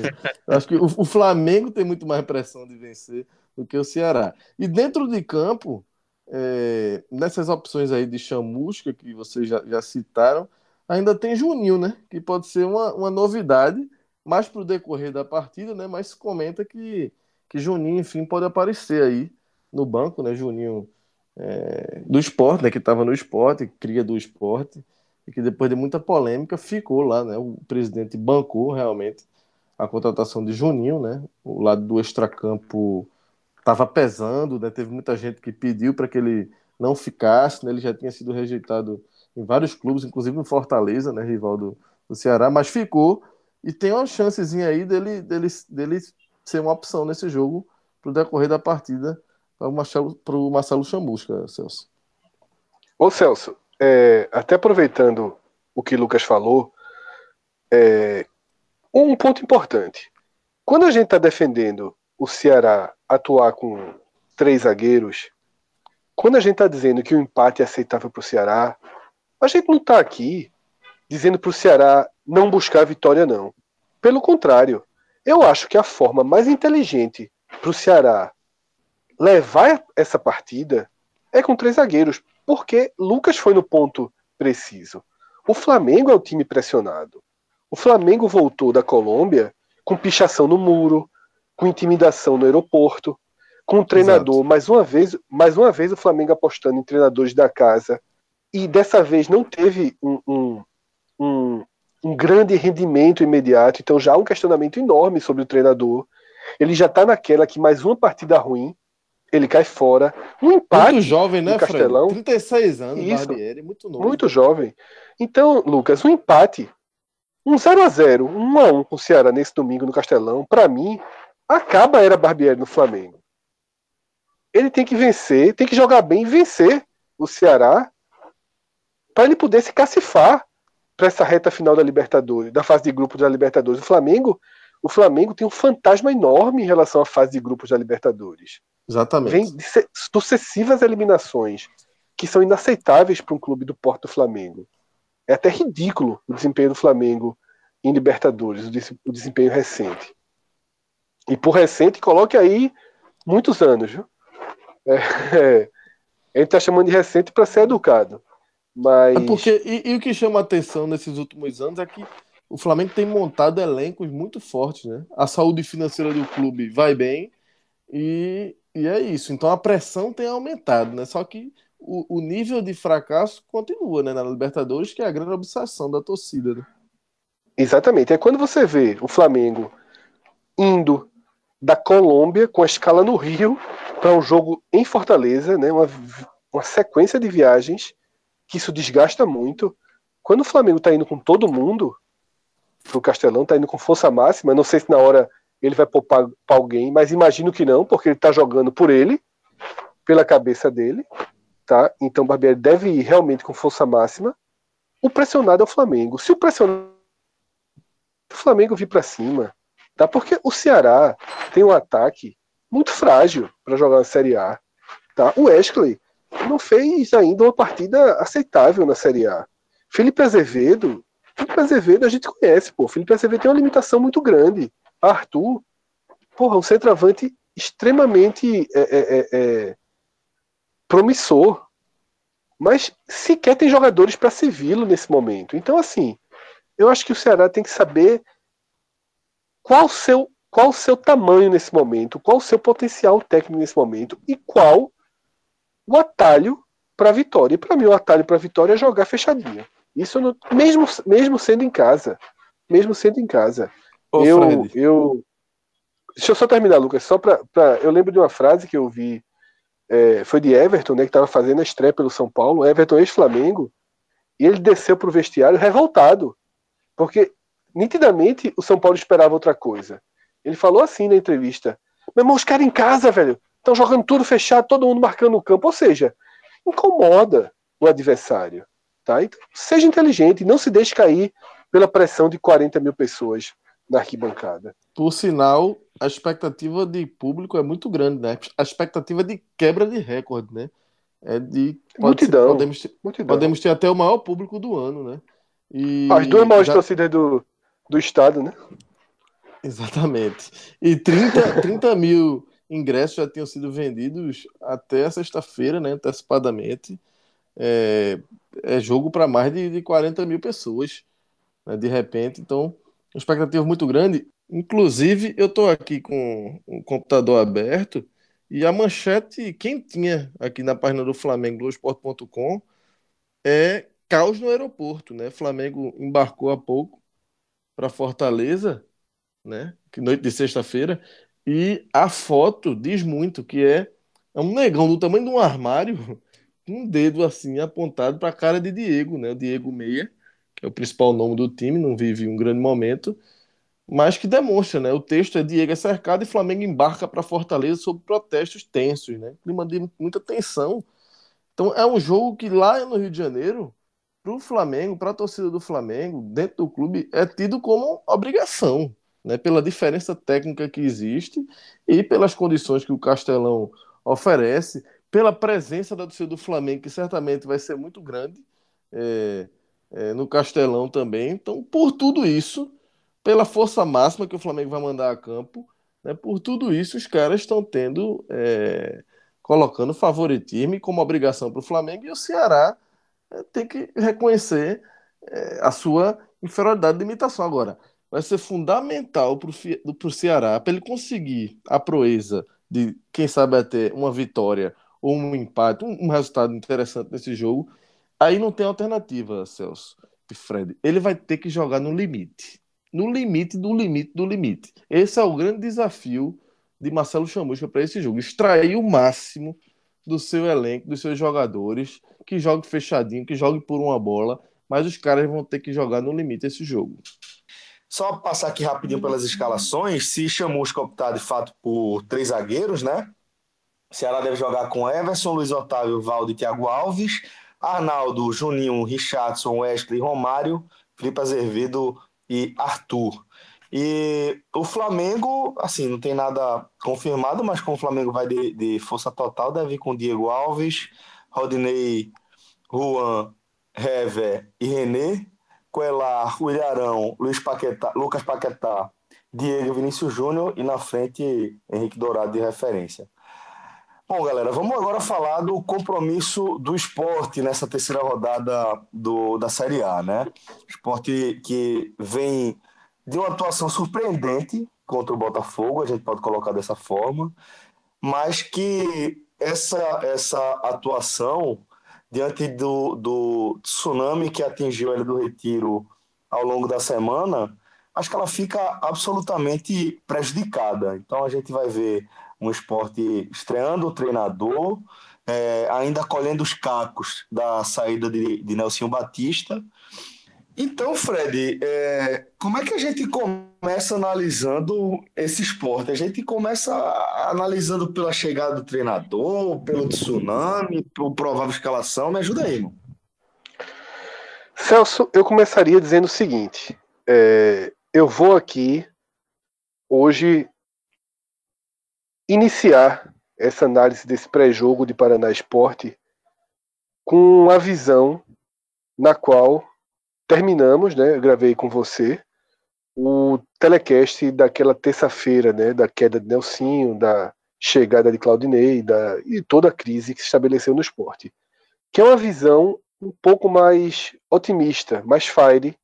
Eu acho que o, o Flamengo tem muito mais pressão de vencer do que o Ceará. E dentro de campo, é, nessas opções aí de chamusca que vocês já, já citaram, ainda tem Juninho, né? Que pode ser uma, uma novidade, mais para o decorrer da partida, né? Mas comenta que, que Juninho, enfim, pode aparecer aí no banco, né? Juninho é, do esporte, né? Que estava no esporte, cria do esporte, e que depois de muita polêmica ficou lá, né? O presidente bancou realmente a contratação de Juninho, né? O lado do extracampo estava pesando, né? Teve muita gente que pediu para que ele não ficasse, né? Ele já tinha sido rejeitado em vários clubes, inclusive no Fortaleza, né, rival do, do Ceará, mas ficou e tem uma chancezinha aí dele, dele, dele ser uma opção nesse jogo para o decorrer da partida para o Marcelo, Marcelo Chamusca, Celso. Ô Celso, é, até aproveitando o que Lucas falou, é, um ponto importante. Quando a gente está defendendo o Ceará atuar com três zagueiros, quando a gente está dizendo que o empate é aceitável para o Ceará, a gente não está aqui dizendo para o Ceará não buscar vitória, não. Pelo contrário, eu acho que a forma mais inteligente para o Ceará levar essa partida é com três zagueiros, porque Lucas foi no ponto preciso. O Flamengo é o time pressionado. O Flamengo voltou da Colômbia com pichação no muro, com intimidação no aeroporto, com o treinador, Exato. mais uma vez, mais uma vez o Flamengo apostando em treinadores da casa, e dessa vez não teve um, um, um, um grande rendimento imediato, então já há um questionamento enorme sobre o treinador. Ele já está naquela que mais uma partida ruim, ele cai fora. Um empate. Muito jovem, né, Castelão. Fred? 36 anos, Isso, Barbieri, muito novo. Muito jovem. Então, Lucas, um empate, um 0 a 0 um a 1 com o Ceará nesse domingo no Castelão, para mim, acaba a era Barbieri no Flamengo. Ele tem que vencer, tem que jogar bem e vencer o Ceará para ele poder se cacifar para essa reta final da Libertadores, da fase de grupos da Libertadores. O Flamengo, o Flamengo tem um fantasma enorme em relação à fase de grupos da Libertadores. Exatamente. Vem de sucessivas eliminações que são inaceitáveis para um clube do Porto Flamengo. É até ridículo o desempenho do Flamengo em Libertadores, o desempenho recente. E por recente, coloque aí muitos anos. Viu? É, é, a gente está chamando de recente para ser educado. Mas... É porque, e, e, o que chama a atenção nesses últimos anos é que o Flamengo tem montado elencos muito fortes, né? A saúde financeira do clube vai bem e, e é isso. Então a pressão tem aumentado, né? Só que o, o nível de fracasso continua, né? Na Libertadores, que é a grande obsessão da torcida, né? Exatamente. É quando você vê o Flamengo indo da Colômbia com a escala no Rio para um jogo em Fortaleza, né? Uma, uma sequência de viagens que isso desgasta muito. Quando o Flamengo está indo com todo mundo pro Castelão, está indo com força máxima, não sei se na hora ele vai poupar para alguém, mas imagino que não, porque ele está jogando por ele, pela cabeça dele, tá? Então o Barbieri deve ir realmente com força máxima. O pressionado é o Flamengo. Se o pressionado o Flamengo vir para cima, tá? Porque o Ceará tem um ataque muito frágil para jogar na Série A, tá? O Wesley não fez ainda uma partida aceitável na Série A. Felipe Azevedo, Felipe Azevedo a gente conhece, pô. Felipe Azevedo tem uma limitação muito grande. Arthur, porra, um centroavante extremamente é, é, é, é promissor, mas sequer tem jogadores para servi-lo nesse momento. Então, assim, eu acho que o Ceará tem que saber qual o seu, qual o seu tamanho nesse momento, qual o seu potencial técnico nesse momento e qual o atalho para a vitória. E para mim, o atalho para a vitória é jogar fechadinho. Isso não, mesmo, mesmo sendo em casa. Mesmo sendo em casa. Ô, eu, eu. Deixa eu só terminar, Lucas. Só pra, pra, eu lembro de uma frase que eu vi. É, foi de Everton, né, que estava fazendo a estreia pelo São Paulo. Everton ex-Flamengo. E ele desceu para o vestiário revoltado. Porque, nitidamente, o São Paulo esperava outra coisa. Ele falou assim na entrevista: Meu irmão, os caras em casa, velho. Estão jogando tudo fechado, todo mundo marcando o campo. Ou seja, incomoda o adversário. Tá? Então, seja inteligente, não se deixe cair pela pressão de 40 mil pessoas na arquibancada. Por sinal, a expectativa de público é muito grande, né? A expectativa de quebra de recorde, né? É de multidão, ser, podemos, ter, multidão. podemos ter até o maior público do ano, né? E As duas maiores já... torcidas do, do estado, né? Exatamente. E 30, 30 mil ingressos já tinham sido vendidos até sexta-feira, né, antecipadamente. É, é jogo para mais de, de 40 mil pessoas, né, de repente. Então, uma expectativa muito grande. Inclusive, eu estou aqui com o computador aberto e a manchete quem tinha aqui na página do Flamengo, Globoesporte.com, é caos no aeroporto, né? Flamengo embarcou há pouco para Fortaleza, né? Que noite de sexta-feira e a foto diz muito, que é, é um negão do tamanho de um armário, com um dedo assim apontado para a cara de Diego, né? O Diego Meia, é o principal nome do time, não vive um grande momento, mas que demonstra, né? O texto é Diego é cercado e Flamengo embarca para Fortaleza sob protestos tensos, né? Clima de muita tensão. Então é um jogo que lá no Rio de Janeiro para o Flamengo, para a torcida do Flamengo, dentro do clube, é tido como obrigação, né? Pela diferença técnica que existe e pelas condições que o Castelão oferece, pela presença da torcida do Flamengo, que certamente vai ser muito grande é, é, no Castelão também. Então, por tudo isso, pela força máxima que o Flamengo vai mandar a campo, né, por tudo isso, os caras estão tendo, é, colocando favoritismo como obrigação para o Flamengo e o Ceará é, tem que reconhecer é, a sua inferioridade de limitação. Agora, vai ser fundamental para o Ceará, para ele conseguir a proeza de, quem sabe, até uma vitória ou um empate, um, um resultado interessante nesse jogo. Aí não tem alternativa, Celso e Fred. Ele vai ter que jogar no limite no limite do limite do limite. Esse é o grande desafio de Marcelo Chamusca para esse jogo. Extrair o máximo do seu elenco, dos seus jogadores, que jogue fechadinho, que jogue por uma bola, mas os caras vão ter que jogar no limite esse jogo. Só passar aqui rapidinho pelas escalações, se Chamusca optar de fato por três zagueiros, né? Ceará deve jogar com Everson, Luiz Otávio, Valdo e Thiago Alves, Arnaldo, Juninho, Richardson, Wesley, Romário, Felipe Azevedo, e Arthur. E o Flamengo, assim, não tem nada confirmado, mas como o Flamengo vai de, de força total, deve ir com Diego Alves, Rodinei, Juan, Hever e René, Coelar, Williarão, Luiz Paquetá, Lucas Paquetá, Diego Vinícius Júnior e na frente Henrique Dourado de referência. Bom, galera, vamos agora falar do compromisso do esporte nessa terceira rodada do, da Série A, né? Esporte que vem de uma atuação surpreendente contra o Botafogo, a gente pode colocar dessa forma, mas que essa, essa atuação, diante do, do tsunami que atingiu ele do Retiro ao longo da semana, acho que ela fica absolutamente prejudicada. Então a gente vai ver um esporte estreando o treinador, é, ainda colhendo os cacos da saída de, de Nelson Batista. Então, Fred, é, como é que a gente começa analisando esse esporte? A gente começa analisando pela chegada do treinador, pelo tsunami, por provável escalação. Me ajuda aí, irmão. Celso, eu começaria dizendo o seguinte: é, eu vou aqui hoje iniciar essa análise desse pré-jogo de Paraná Esporte com a visão na qual terminamos, né? Eu gravei com você o telecast daquela terça-feira, né? Da queda de Nelsinho, da chegada de Claudinei da, e toda a crise que se estabeleceu no esporte. Que é uma visão um pouco mais otimista, mais fire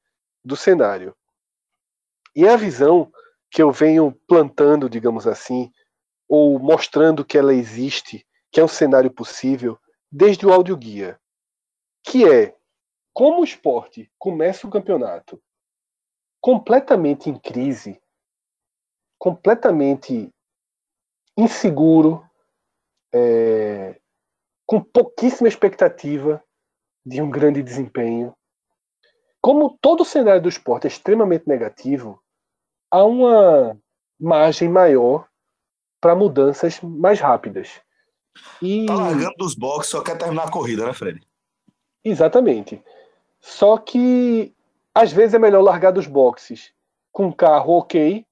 do cenário. E é a visão que eu venho plantando, digamos assim, ou mostrando que ela existe, que é um cenário possível, desde o audioguia, que é como o esporte começa o campeonato completamente em crise, completamente inseguro, é, com pouquíssima expectativa de um grande desempenho. Como todo o cenário do esporte é extremamente negativo, há uma margem maior para mudanças mais rápidas. E... Tá largando dos boxes, só quer terminar a corrida, né, Fred? Exatamente. Só que às vezes é melhor largar dos boxes com carro ok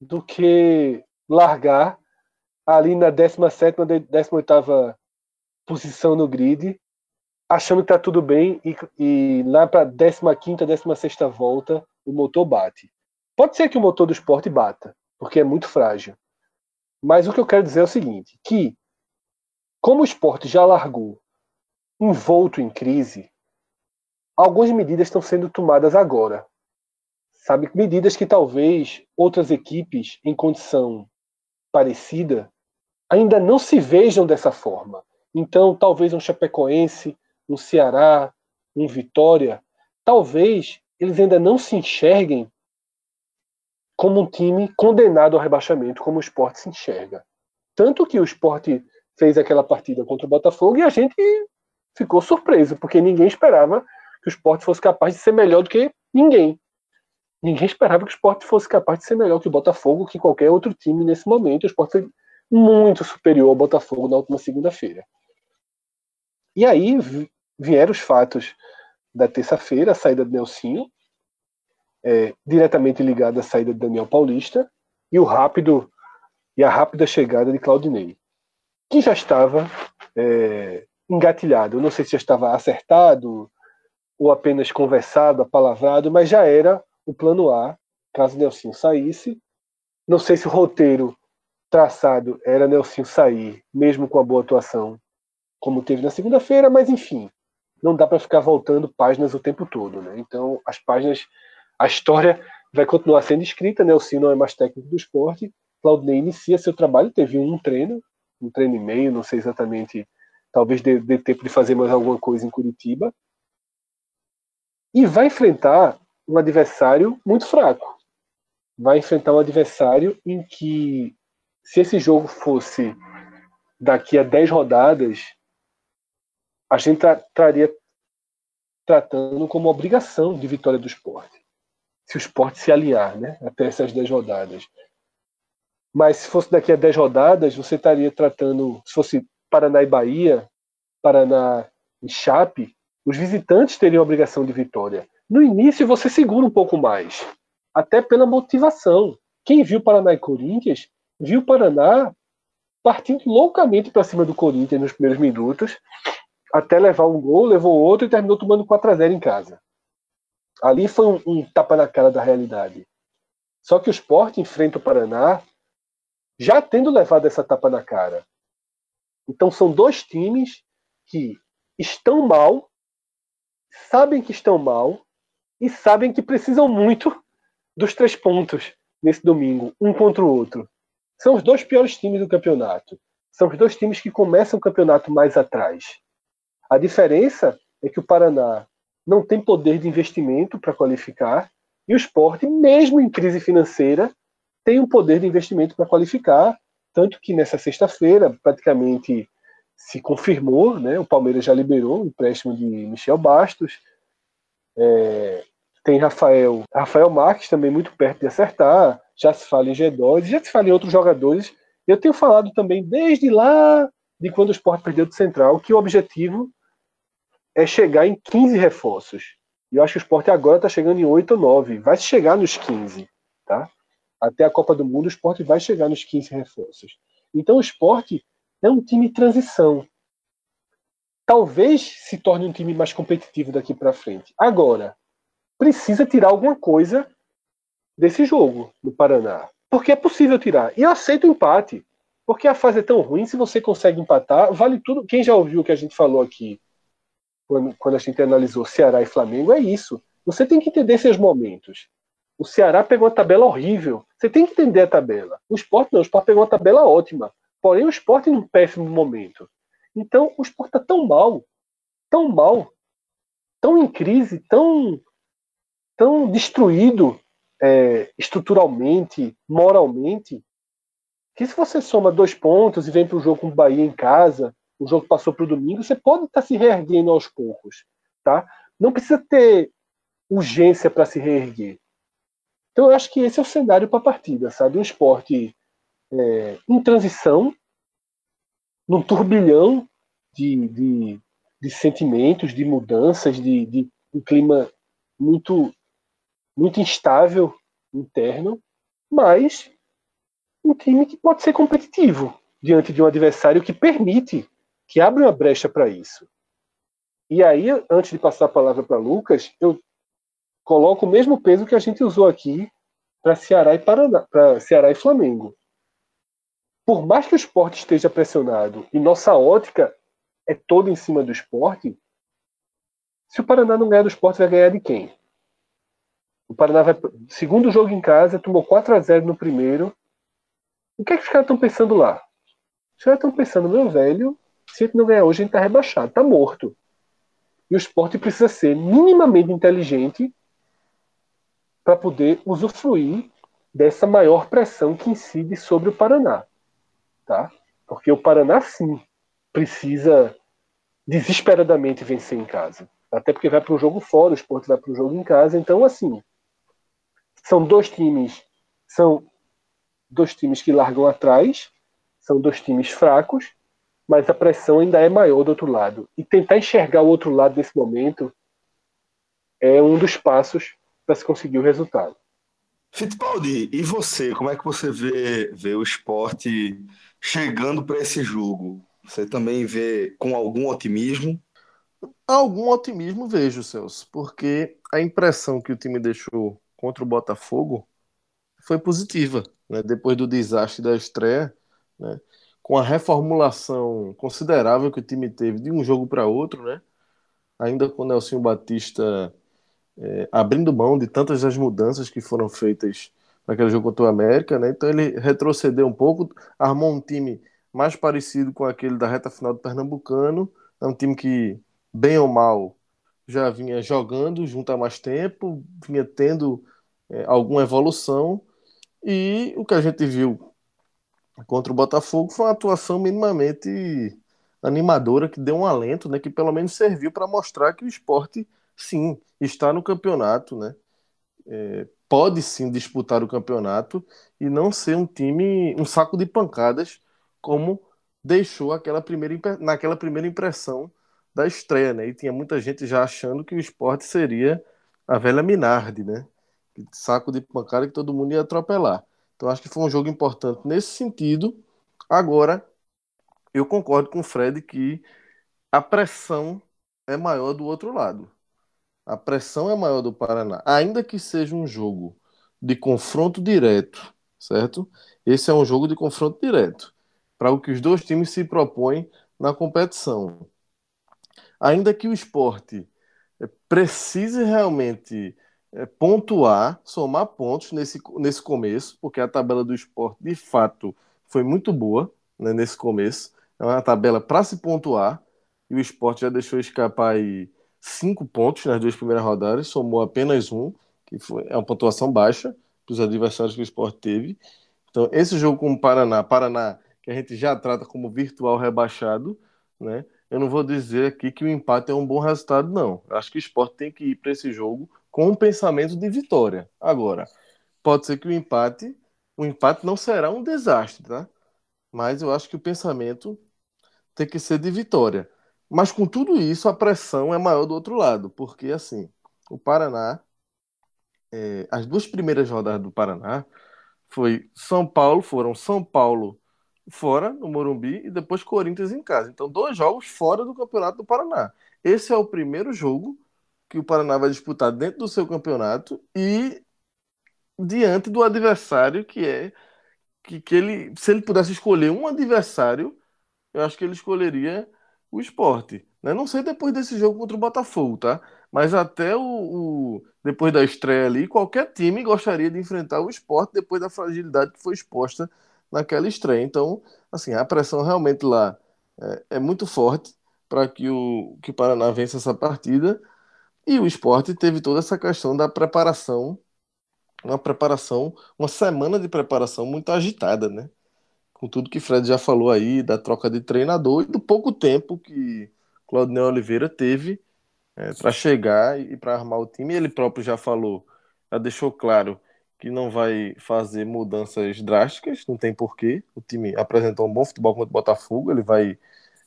do que largar ali na 17 18 posição no grid, achando que tá tudo bem e, e lá para 15 16 volta o motor bate. Pode ser que o motor do esporte bata, porque é muito frágil. Mas o que eu quero dizer é o seguinte, que como o esporte já largou envolto em crise, algumas medidas estão sendo tomadas agora. Sabe, medidas que talvez outras equipes em condição parecida ainda não se vejam dessa forma. Então, talvez um Chapecoense, um Ceará, um Vitória, talvez eles ainda não se enxerguem como um time condenado ao rebaixamento, como o esporte se enxerga. Tanto que o esporte fez aquela partida contra o Botafogo e a gente ficou surpreso, porque ninguém esperava que o esporte fosse capaz de ser melhor do que ninguém. Ninguém esperava que o esporte fosse capaz de ser melhor que o Botafogo, que qualquer outro time nesse momento. O esporte foi muito superior ao Botafogo na última segunda-feira. E aí vieram os fatos da terça-feira, a saída de Nelsinho, é, diretamente ligada à saída de Daniel Paulista, e o rápido e a rápida chegada de Claudinei, que já estava é, engatilhado. Eu não sei se já estava acertado ou apenas conversado, apalavrado, mas já era o plano A, caso Nelson saísse. Não sei se o roteiro traçado era Nelson sair, mesmo com a boa atuação, como teve na segunda-feira, mas enfim, não dá para ficar voltando páginas o tempo todo, né? Então, as páginas, a história vai continuar sendo escrita, Nelson não é mais técnico do esporte, Claudinei inicia seu trabalho, teve um treino, um treino e meio, não sei exatamente, talvez dê, dê tempo de fazer mais alguma coisa em Curitiba, e vai enfrentar um adversário muito fraco. Vai enfrentar um adversário em que, se esse jogo fosse daqui a 10 rodadas, a gente estaria tratando como obrigação de vitória do esporte. Se o esporte se aliar né, até essas 10 rodadas. Mas se fosse daqui a 10 rodadas, você estaria tratando, se fosse Paraná e Bahia, Paraná e Chape, os visitantes teriam a obrigação de vitória. No início você segura um pouco mais, até pela motivação. Quem viu Paraná e Corinthians, viu Paraná partindo loucamente para cima do Corinthians nos primeiros minutos, até levar um gol, levou outro e terminou tomando 4 a 0 em casa. Ali foi um, um tapa na cara da realidade. Só que o Sport enfrenta o Paraná já tendo levado essa tapa na cara. Então são dois times que estão mal, sabem que estão mal e sabem que precisam muito dos três pontos nesse domingo, um contra o outro. São os dois piores times do campeonato. São os dois times que começam o campeonato mais atrás. A diferença é que o Paraná não tem poder de investimento para qualificar e o esporte, mesmo em crise financeira, tem um poder de investimento para qualificar, tanto que nessa sexta-feira praticamente se confirmou, né? O Palmeiras já liberou o empréstimo de Michel Bastos. É, tem Rafael, Rafael Marques também muito perto de acertar. Já se fala em G2, já se fala em outros jogadores. Eu tenho falado também desde lá de quando o Sport perdeu do Central que o objetivo é chegar em 15 reforços. E eu acho que o Sport agora está chegando em 8 ou 9. Vai chegar nos 15, tá? Até a Copa do Mundo, o esporte vai chegar nos 15 reforços. Então, o esporte é um time transição. Talvez se torne um time mais competitivo daqui para frente. Agora, precisa tirar alguma coisa desse jogo no Paraná. Porque é possível tirar. E eu aceito o empate. Porque a fase é tão ruim, se você consegue empatar, vale tudo. Quem já ouviu o que a gente falou aqui, quando, quando a gente analisou Ceará e Flamengo, é isso. Você tem que entender seus momentos. O Ceará pegou uma tabela horrível. Você tem que entender a tabela. O Sport não, o Sport pegou uma tabela ótima. Porém, o Sport em um péssimo momento. Então, o Sport está tão mal, tão mal, tão em crise, tão, tão destruído é, estruturalmente, moralmente, que se você soma dois pontos e vem para o jogo com o Bahia em casa, o jogo passou para o domingo, você pode estar tá se reerguendo aos poucos. Tá? Não precisa ter urgência para se reerguer. Então, eu acho que esse é o cenário para a partida, sabe? Um esporte é, em transição, num turbilhão de, de, de sentimentos, de mudanças, de, de, um clima muito, muito instável interno, mas um time que pode ser competitivo diante de um adversário que permite, que abre uma brecha para isso. E aí, antes de passar a palavra para Lucas, eu coloca o mesmo peso que a gente usou aqui para Ceará e Paraná, para Ceará e Flamengo. Por mais que o esporte esteja pressionado e nossa ótica é toda em cima do esporte, se o Paraná não ganhar do esporte, vai ganhar de quem? O Paraná vai. Segundo jogo em casa, tomou 4 a 0 no primeiro. O que é que os caras estão pensando lá? Os caras estão pensando, meu velho, se a gente não ganhar hoje, a gente está rebaixado, está morto. E o esporte precisa ser minimamente inteligente para poder usufruir dessa maior pressão que incide sobre o Paraná. Tá? Porque o Paraná, sim, precisa desesperadamente vencer em casa. Até porque vai para o jogo fora, o esporte vai para o jogo em casa. Então, assim, são dois times, são dois times que largam atrás, são dois times fracos, mas a pressão ainda é maior do outro lado. E tentar enxergar o outro lado nesse momento é um dos passos para se conseguir o resultado. Fittipaldi, e você? Como é que você vê, vê o esporte chegando para esse jogo? Você também vê com algum otimismo? Algum otimismo vejo, Celso, porque a impressão que o time deixou contra o Botafogo foi positiva, né? Depois do desastre da estreia, né? Com a reformulação considerável que o time teve de um jogo para outro, né? Ainda com o Nelson Batista é, abrindo mão de tantas das mudanças que foram feitas naquele jogo contra o América, né? Então ele retrocedeu um pouco, armou um time mais parecido com aquele da reta final do Pernambucano, é um time que bem ou mal já vinha jogando junto há mais tempo, vinha tendo é, alguma evolução e o que a gente viu contra o Botafogo foi uma atuação minimamente animadora que deu um alento, né? Que pelo menos serviu para mostrar que o esporte sim está no campeonato, né? É, pode sim disputar o campeonato e não ser um time um saco de pancadas como deixou aquela primeira naquela primeira impressão da estreia, né? E tinha muita gente já achando que o esporte seria a velha Minardi, né? Saco de pancada que todo mundo ia atropelar. Então acho que foi um jogo importante nesse sentido. Agora, eu concordo com o Fred que a pressão é maior do outro lado. A pressão é maior do Paraná, ainda que seja um jogo de confronto direto, certo? Esse é um jogo de confronto direto, para o que os dois times se propõem na competição. Ainda que o esporte precise realmente pontuar, somar pontos nesse, nesse começo, porque a tabela do esporte, de fato, foi muito boa né, nesse começo. É uma tabela para se pontuar, e o esporte já deixou escapar aí cinco pontos nas duas primeiras rodadas, somou apenas um, que foi, é uma pontuação baixa para os adversários que o esporte teve. Então, esse jogo com o Paraná, Paraná, que a gente já trata como virtual rebaixado, né? Eu não vou dizer aqui que o empate é um bom resultado, não. Acho que o esporte tem que ir para esse jogo com um pensamento de vitória. Agora, pode ser que o empate, o empate não será um desastre, tá? Mas eu acho que o pensamento tem que ser de vitória. Mas com tudo isso, a pressão é maior do outro lado, porque assim, o Paraná, é, as duas primeiras rodadas do Paraná foi São Paulo, foram São Paulo fora no Morumbi e depois Corinthians em casa. Então, dois jogos fora do Campeonato do Paraná. Esse é o primeiro jogo que o Paraná vai disputar dentro do seu campeonato e diante do adversário que é que, que ele, se ele pudesse escolher um adversário, eu acho que ele escolheria o esporte. Né? Não sei depois desse jogo contra o Botafogo, tá? Mas até o, o, depois da estreia ali, qualquer time gostaria de enfrentar o esporte depois da fragilidade que foi exposta naquela estreia. Então, assim, a pressão realmente lá é, é muito forte para que o, que o Paraná vença essa partida. E o esporte teve toda essa questão da preparação, uma preparação, uma semana de preparação muito agitada, né? Com tudo que Fred já falou aí, da troca de treinador e do pouco tempo que Claudinei Oliveira teve é, para chegar e para armar o time. Ele próprio já falou, já deixou claro que não vai fazer mudanças drásticas, não tem porquê. O time apresentou um bom futebol contra o Botafogo, ele vai,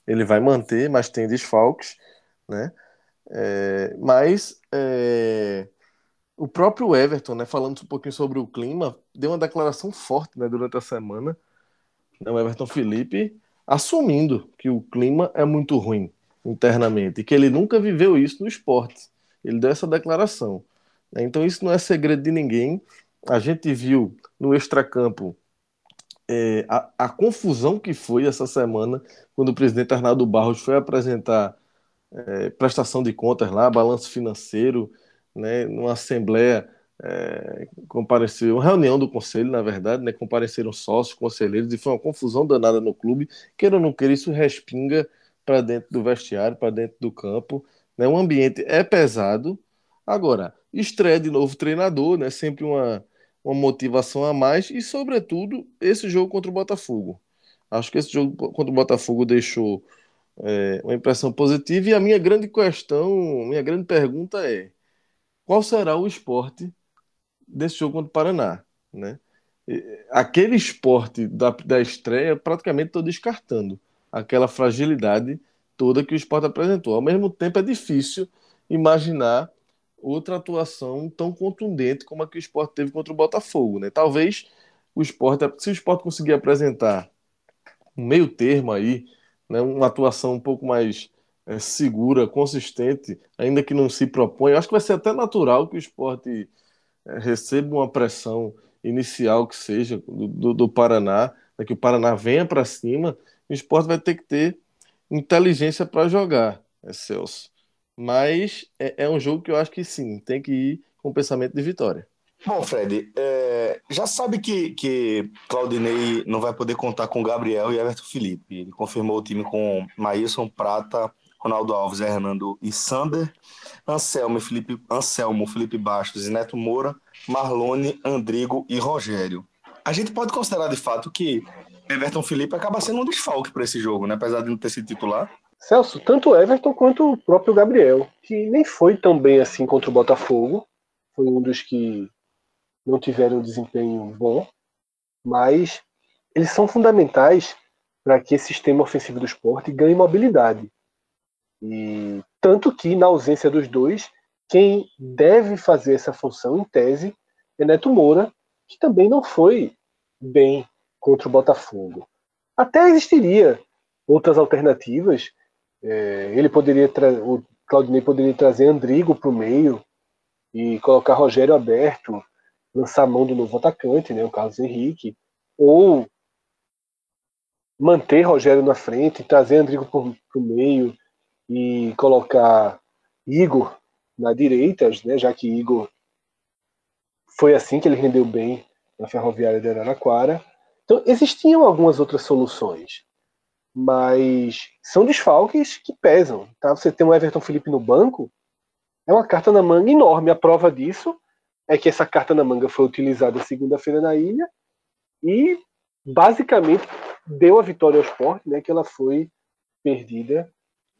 ele vai manter, mas tem desfalques, né? É, mas é, o próprio Everton, né, falando um pouquinho sobre o clima, deu uma declaração forte né, durante a semana. Né, o Everton Felipe assumindo que o clima é muito ruim internamente e que ele nunca viveu isso no esporte. Ele deu essa declaração. Né, então isso não é segredo de ninguém. A gente viu no extracampo é, a, a confusão que foi essa semana quando o presidente Arnaldo Barros foi apresentar é, prestação de contas lá, balanço financeiro, né, numa assembleia é, compareceu, uma reunião do conselho, na verdade, né, compareceram sócios, conselheiros, e foi uma confusão danada no clube, queira ou não queira, isso respinga para dentro do vestiário, para dentro do campo, né, o ambiente é pesado, agora, estreia de novo treinador, né, sempre uma, uma motivação a mais, e sobretudo, esse jogo contra o Botafogo, acho que esse jogo contra o Botafogo deixou é, uma impressão positiva. E a minha grande questão, minha grande pergunta é: qual será o esporte desse jogo contra o Paraná? Né? Aquele esporte da, da estreia, praticamente estou descartando aquela fragilidade toda que o esporte apresentou. Ao mesmo tempo, é difícil imaginar outra atuação tão contundente como a que o esporte teve contra o Botafogo. Né? Talvez o esporte, se o esporte conseguir apresentar um meio termo aí, né, uma atuação um pouco mais é, segura, consistente, ainda que não se propõe, acho que vai ser até natural que o esporte é, receba uma pressão inicial que seja do, do, do Paraná, né, que o Paraná venha para cima, o esporte vai ter que ter inteligência para jogar, é Celso. Mas é, é, um jogo que eu acho que sim, tem que ir com o pensamento de vitória. Bom, Fred, é, já sabe que, que Claudinei não vai poder contar com Gabriel e Everton Felipe. Ele confirmou o time com Maílson, Prata, Ronaldo Alves, Hernando e Sander, Anselmo, Felipe, Anselmo, Felipe Bastos e Neto Moura, Marlone, Andrigo e Rogério. A gente pode considerar de fato que Everton Felipe acaba sendo um desfalque para esse jogo, né? apesar de não ter sido titular. Celso, tanto Everton quanto o próprio Gabriel, que nem foi tão bem assim contra o Botafogo, foi um dos que não tiveram um desempenho bom, mas eles são fundamentais para que esse sistema ofensivo do esporte ganhe mobilidade. E tanto que, na ausência dos dois, quem deve fazer essa função, em tese, é Neto Moura, que também não foi bem contra o Botafogo. Até existiria outras alternativas. É, ele poderia o Claudinei poderia trazer Andrigo para o meio e colocar Rogério aberto, lançar mão do novo atacante, né, o Carlos Henrique, ou manter Rogério na frente, trazer Andrigo para o meio e colocar Igor na direita, né, já que Igor foi assim que ele rendeu bem na Ferroviária de Araraquara. Então, existiam algumas outras soluções, mas são desfalques que pesam. Tá? Você tem um Everton Felipe no banco, é uma carta na manga enorme. A prova disso é que essa carta na manga foi utilizada segunda-feira na ilha e basicamente deu a vitória ao esporte, né, que ela foi perdida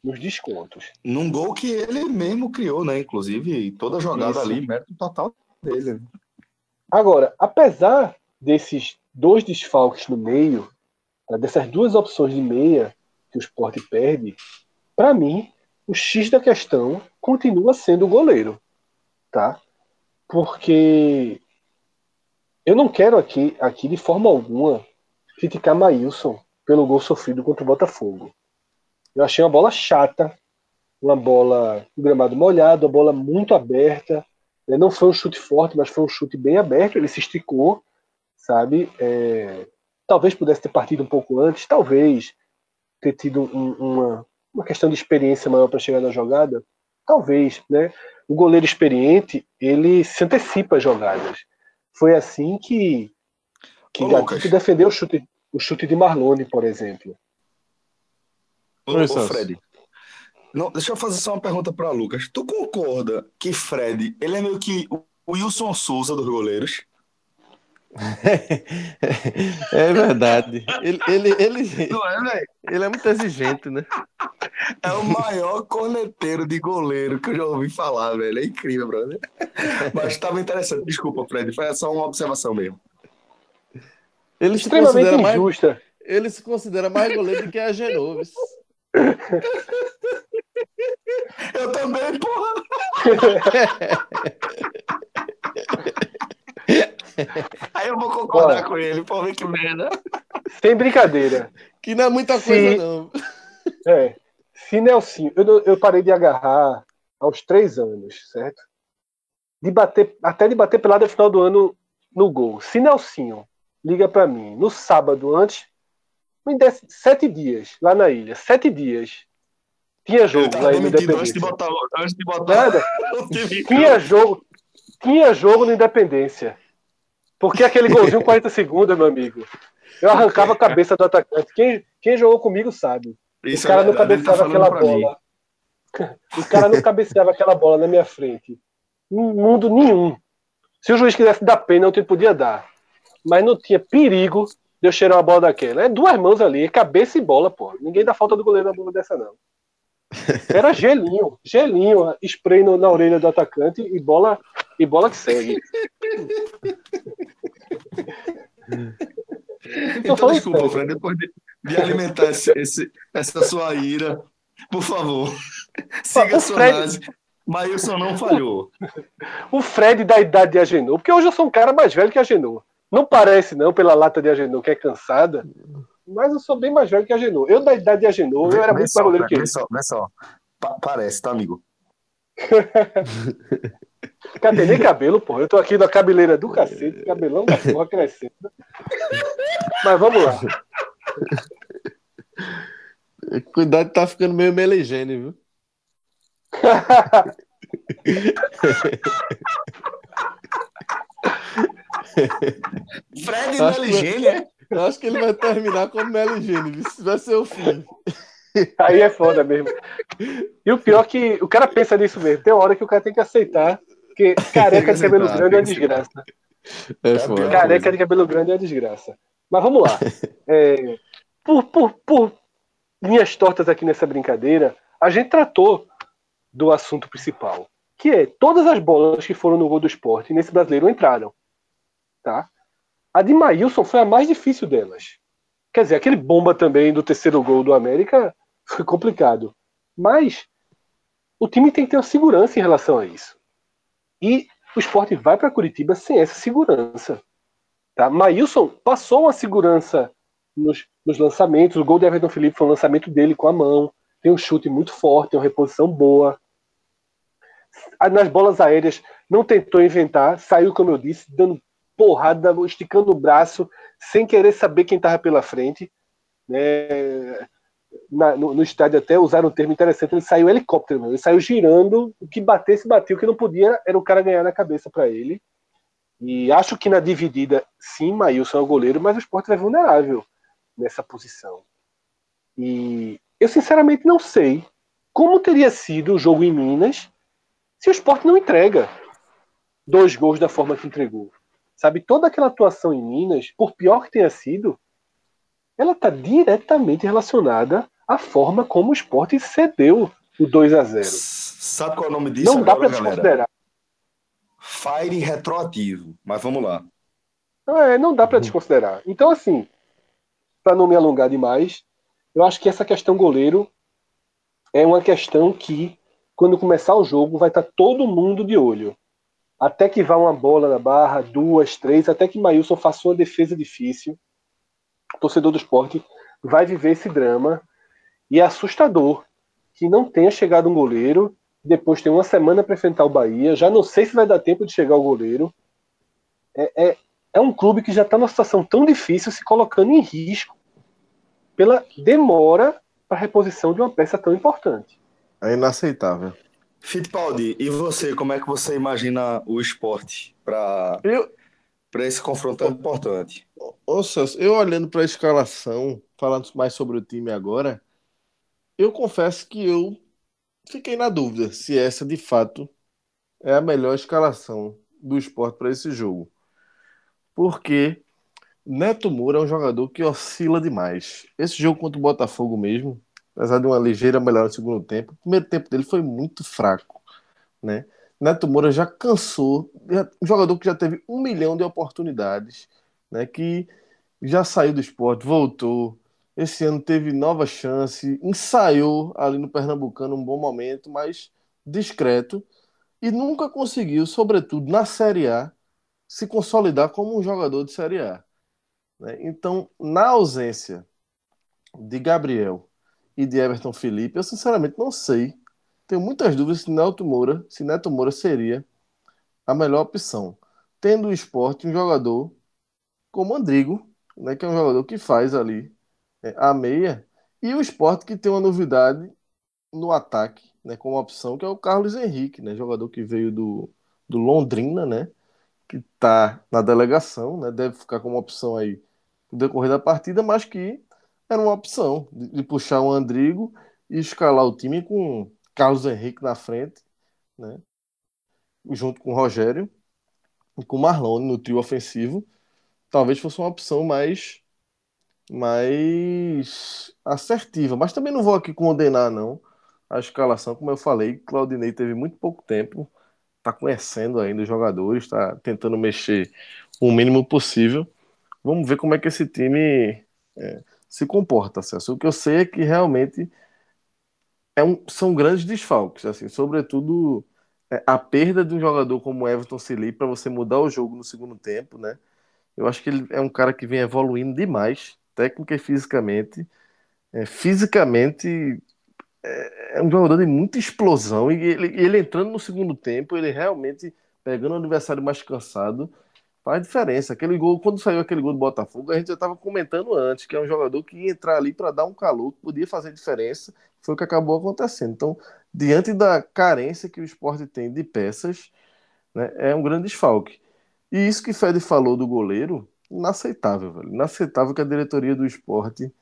nos descontos. Num gol que ele mesmo criou, né? Inclusive, toda a jogada Isso. ali, mérito total dele. Né? Agora, apesar desses dois desfalques no meio, tá, dessas duas opções de meia que o esporte perde, para mim, o X da questão continua sendo o goleiro. Tá? Porque eu não quero aqui, aqui de forma alguma criticar Maílson pelo gol sofrido contra o Botafogo. Eu achei uma bola chata, uma bola com gramado molhado, uma bola muito aberta. Né? Não foi um chute forte, mas foi um chute bem aberto. Ele se esticou, sabe? É... Talvez pudesse ter partido um pouco antes, talvez ter tido um, uma, uma questão de experiência maior para chegar na jogada, talvez, né? O goleiro experiente ele se antecipa às jogadas. Foi assim que, que Ô, Gatito defendeu o chute, o chute de Marlone, por exemplo. Ô, ô Fred, não, deixa eu fazer só uma pergunta para Lucas. Tu concorda que Fred ele é meio que o Wilson Souza dos goleiros? É verdade. Ele, ele, ele, Não é, ele é muito exigente, né? É o maior corneteiro de goleiro que eu já ouvi falar, velho. É incrível, brother. Mas estava interessante. Desculpa, Fred. Foi só uma observação mesmo. Ele Extremamente se injusta. Mais, ele se considera mais goleiro do que a Genoves. Eu também, porra! Aí eu vou concordar com ele, pô, ver que merda. Sem brincadeira. Que não é muita coisa, não. É. Se Nelsinho, eu, eu parei de agarrar aos três anos, certo? De bater, até de bater pelada final do ano no gol. Se Nelsinho liga para mim no sábado antes, me desse sete dias lá na ilha, sete dias. Tinha jogo lá no Independência. Antes de botar, antes de botar. Nada. tinha jogo, tinha jogo no Independência. Porque aquele golzinho 40 segundos, meu amigo. Eu arrancava a cabeça do atacante. Quem, quem jogou comigo sabe. Isso o cara é não cabeceava tá aquela bola. O cara não cabeceava aquela bola na minha frente. Em mundo nenhum. Se o juiz quisesse dar pena, eu podia dar. Mas não tinha perigo de eu cheirar uma bola daquela. É duas mãos ali, é cabeça e bola, pô. Ninguém dá falta do goleiro na bola dessa, não. Era gelinho, gelinho, spray no, na orelha do atacante e bola e bola que segue. então, desculpa, Fran, depois de, de alimentar esse, esse, essa sua ira, por favor, siga a sua Fred, Maílson não falhou. o Fred da idade de Agenor, porque hoje eu sou um cara mais velho que Agenor. Não parece, não, pela lata de Agenor, que é cansada, mas eu sou bem mais velho que Agenor. Eu, da idade de Agenor, eu era muito mais goleiro que ele. Só, vê só. Pa parece, tá, amigo? Cadê nem cabelo, porra? Eu tô aqui na cabeleira do cacete, cabelão da porra crescendo. Mas vamos lá. Cuidado, tá ficando meio melegene, viu? Fred Meligene, é? Eu acho que ele vai terminar como Meligene, isso vai ser o fim. Aí é foda mesmo. E o pior é que o cara pensa nisso mesmo. Tem hora que o cara tem que aceitar que careca de cabelo grande é desgraça. É foda, careca de cabelo grande é desgraça. Mas vamos lá. É, por, por, por linhas tortas aqui nessa brincadeira, a gente tratou do assunto principal, que é todas as bolas que foram no gol do esporte nesse brasileiro entraram. Tá? A de Maílson foi a mais difícil delas. Quer dizer, aquele bomba também do terceiro gol do América foi complicado. Mas o time tem que ter uma segurança em relação a isso. E o esporte vai para Curitiba sem essa segurança. Tá? Maílson passou uma segurança nos, nos, lançamentos. O gol de Everton Felipe foi um lançamento dele com a mão. Tem um chute muito forte, tem uma reposição boa. Nas bolas aéreas, não tentou inventar, saiu, como eu disse, dando porrada, esticando o braço, sem querer saber quem estava pela frente. Né? Na, no, no, estádio até usaram um termo interessante, ele saiu helicóptero, ele saiu girando, o que batesse, bateu, o que não podia era o cara ganhar na cabeça para ele. E acho que na dividida, sim, Maílson é o goleiro, mas o esporte é vulnerável nessa posição. E eu sinceramente não sei como teria sido o jogo em Minas se o esporte não entrega dois gols da forma que entregou. Sabe, toda aquela atuação em Minas, por pior que tenha sido, ela está diretamente relacionada à forma como o esporte cedeu o 2 a 0 Sabe qual é o nome disso? Não agora, dá para desconsiderar. Fire retroativo, mas vamos lá. É, não dá para desconsiderar. Então, assim, para não me alongar demais, eu acho que essa questão goleiro é uma questão que, quando começar o jogo, vai estar tá todo mundo de olho até que vá uma bola na barra, duas, três, até que Maílson faça uma defesa difícil. O torcedor do esporte vai viver esse drama. E é assustador que não tenha chegado um goleiro. Depois tem uma semana para enfrentar o Bahia. Já não sei se vai dar tempo de chegar o goleiro. É, é, é um clube que já está numa situação tão difícil, se colocando em risco pela demora para reposição de uma peça tão importante. É inaceitável. Fittipaldi, e você, como é que você imagina o esporte para eu... esse confronto tão importante? Ô, Celso, eu olhando para a escalação, falando mais sobre o time agora, eu confesso que eu fiquei na dúvida se essa de fato é a melhor escalação do esporte para esse jogo. Porque Neto Moura é um jogador que oscila demais. Esse jogo contra o Botafogo mesmo, apesar de uma ligeira melhora no segundo tempo. O primeiro tempo dele foi muito fraco, né? Neto Moura já cansou, um jogador que já teve um milhão de oportunidades, né? Que já saiu do esporte, voltou. Esse ano teve nova chance, ensaiou ali no Pernambucano um bom momento, mas discreto e nunca conseguiu, sobretudo na Série A, se consolidar como um jogador de Série A. Né? Então, na ausência de Gabriel e de Everton Felipe, eu sinceramente não sei. Tenho muitas dúvidas se Neto Moura, se Neto Moura seria a melhor opção. Tendo o esporte um jogador como Andrigo, né, que é um jogador que faz ali é, a meia, e o esporte que tem uma novidade no ataque, né, como opção, que é o Carlos Henrique, né, jogador que veio do, do Londrina, né, que está na delegação, né, deve ficar como opção aí no decorrer da partida, mas que era uma opção de, de puxar o Andrigo e escalar o time com Carlos Henrique na frente, né? junto com o Rogério e com o Marlon no trio ofensivo. Talvez fosse uma opção mais mais assertiva, mas também não vou aqui condenar não a escalação, como eu falei, Claudinei teve muito pouco tempo, está conhecendo ainda os jogadores, está tentando mexer o mínimo possível. Vamos ver como é que esse time é, se comporta, Celso. O que eu sei é que realmente é um, são grandes desfalques, assim, sobretudo é, a perda de um jogador como Everton Silei para você mudar o jogo no segundo tempo, né? Eu acho que ele é um cara que vem evoluindo demais, técnica e fisicamente. É, fisicamente é, é, um jogador de muita explosão e ele, ele entrando no segundo tempo, ele realmente pegando o adversário mais cansado, faz diferença. Aquele gol, quando saiu aquele gol do Botafogo, a gente já estava comentando antes que é um jogador que ia entrar ali para dar um calor, que podia fazer diferença. Foi o que acabou acontecendo. Então, diante da carência que o esporte tem de peças, né, é um grande desfalque. E isso que Fred falou do goleiro, inaceitável, velho. Inaceitável que a diretoria do esporte,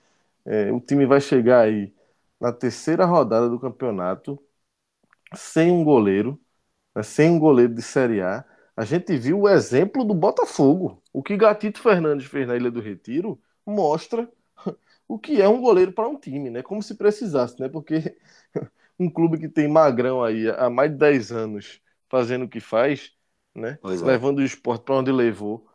é, o time vai chegar aí na terceira rodada do campeonato sem um goleiro, né, sem um goleiro de Série A. A gente viu o exemplo do Botafogo. O que Gatito Fernandes fez na Ilha do Retiro mostra o que é um goleiro para um time, né? Como se precisasse, né? Porque um clube que tem Magrão aí há mais de 10 anos fazendo o que faz, né? É. Levando o esporte para onde levou.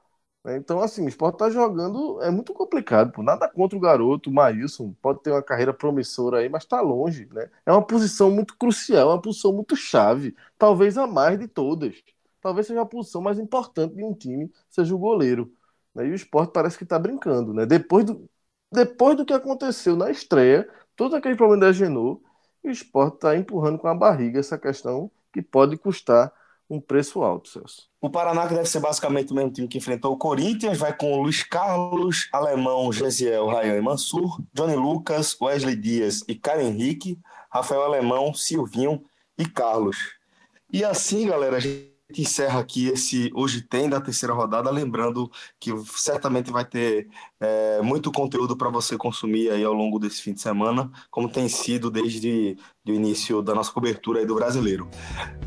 Né? Então, assim, o esporte está jogando, é muito complicado, pô. Nada contra o garoto, o Maílson, pode ter uma carreira promissora aí, mas está longe, né? É uma posição muito crucial, é uma posição muito chave, talvez a mais de todas. Talvez seja a posição mais importante de um time, seja o goleiro. Né? E o esporte parece que está brincando, né? Depois do, depois do que aconteceu na estreia, todo aquele problema da Genô, o esporte está empurrando com a barriga essa questão que pode custar um preço alto, Celso. O Paraná, que deve ser basicamente o mesmo time que enfrentou o Corinthians, vai com o Luiz Carlos, Alemão, Gesiel, Rayan e Mansur, Johnny Lucas, Wesley Dias e Caio Henrique, Rafael Alemão, Silvinho e Carlos. E assim, galera, a gente encerra aqui esse Hoje Tem da terceira rodada, lembrando que certamente vai ter é, muito conteúdo para você consumir aí ao longo desse fim de semana, como tem sido desde o início da nossa cobertura aí do brasileiro.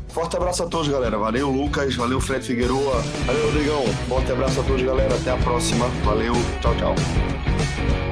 Forte abraço a todos, galera. Valeu, Lucas. Valeu, Fred Figueroa. Valeu, Rodrigão. Forte abraço a todos, galera. Até a próxima. Valeu. Tchau, tchau.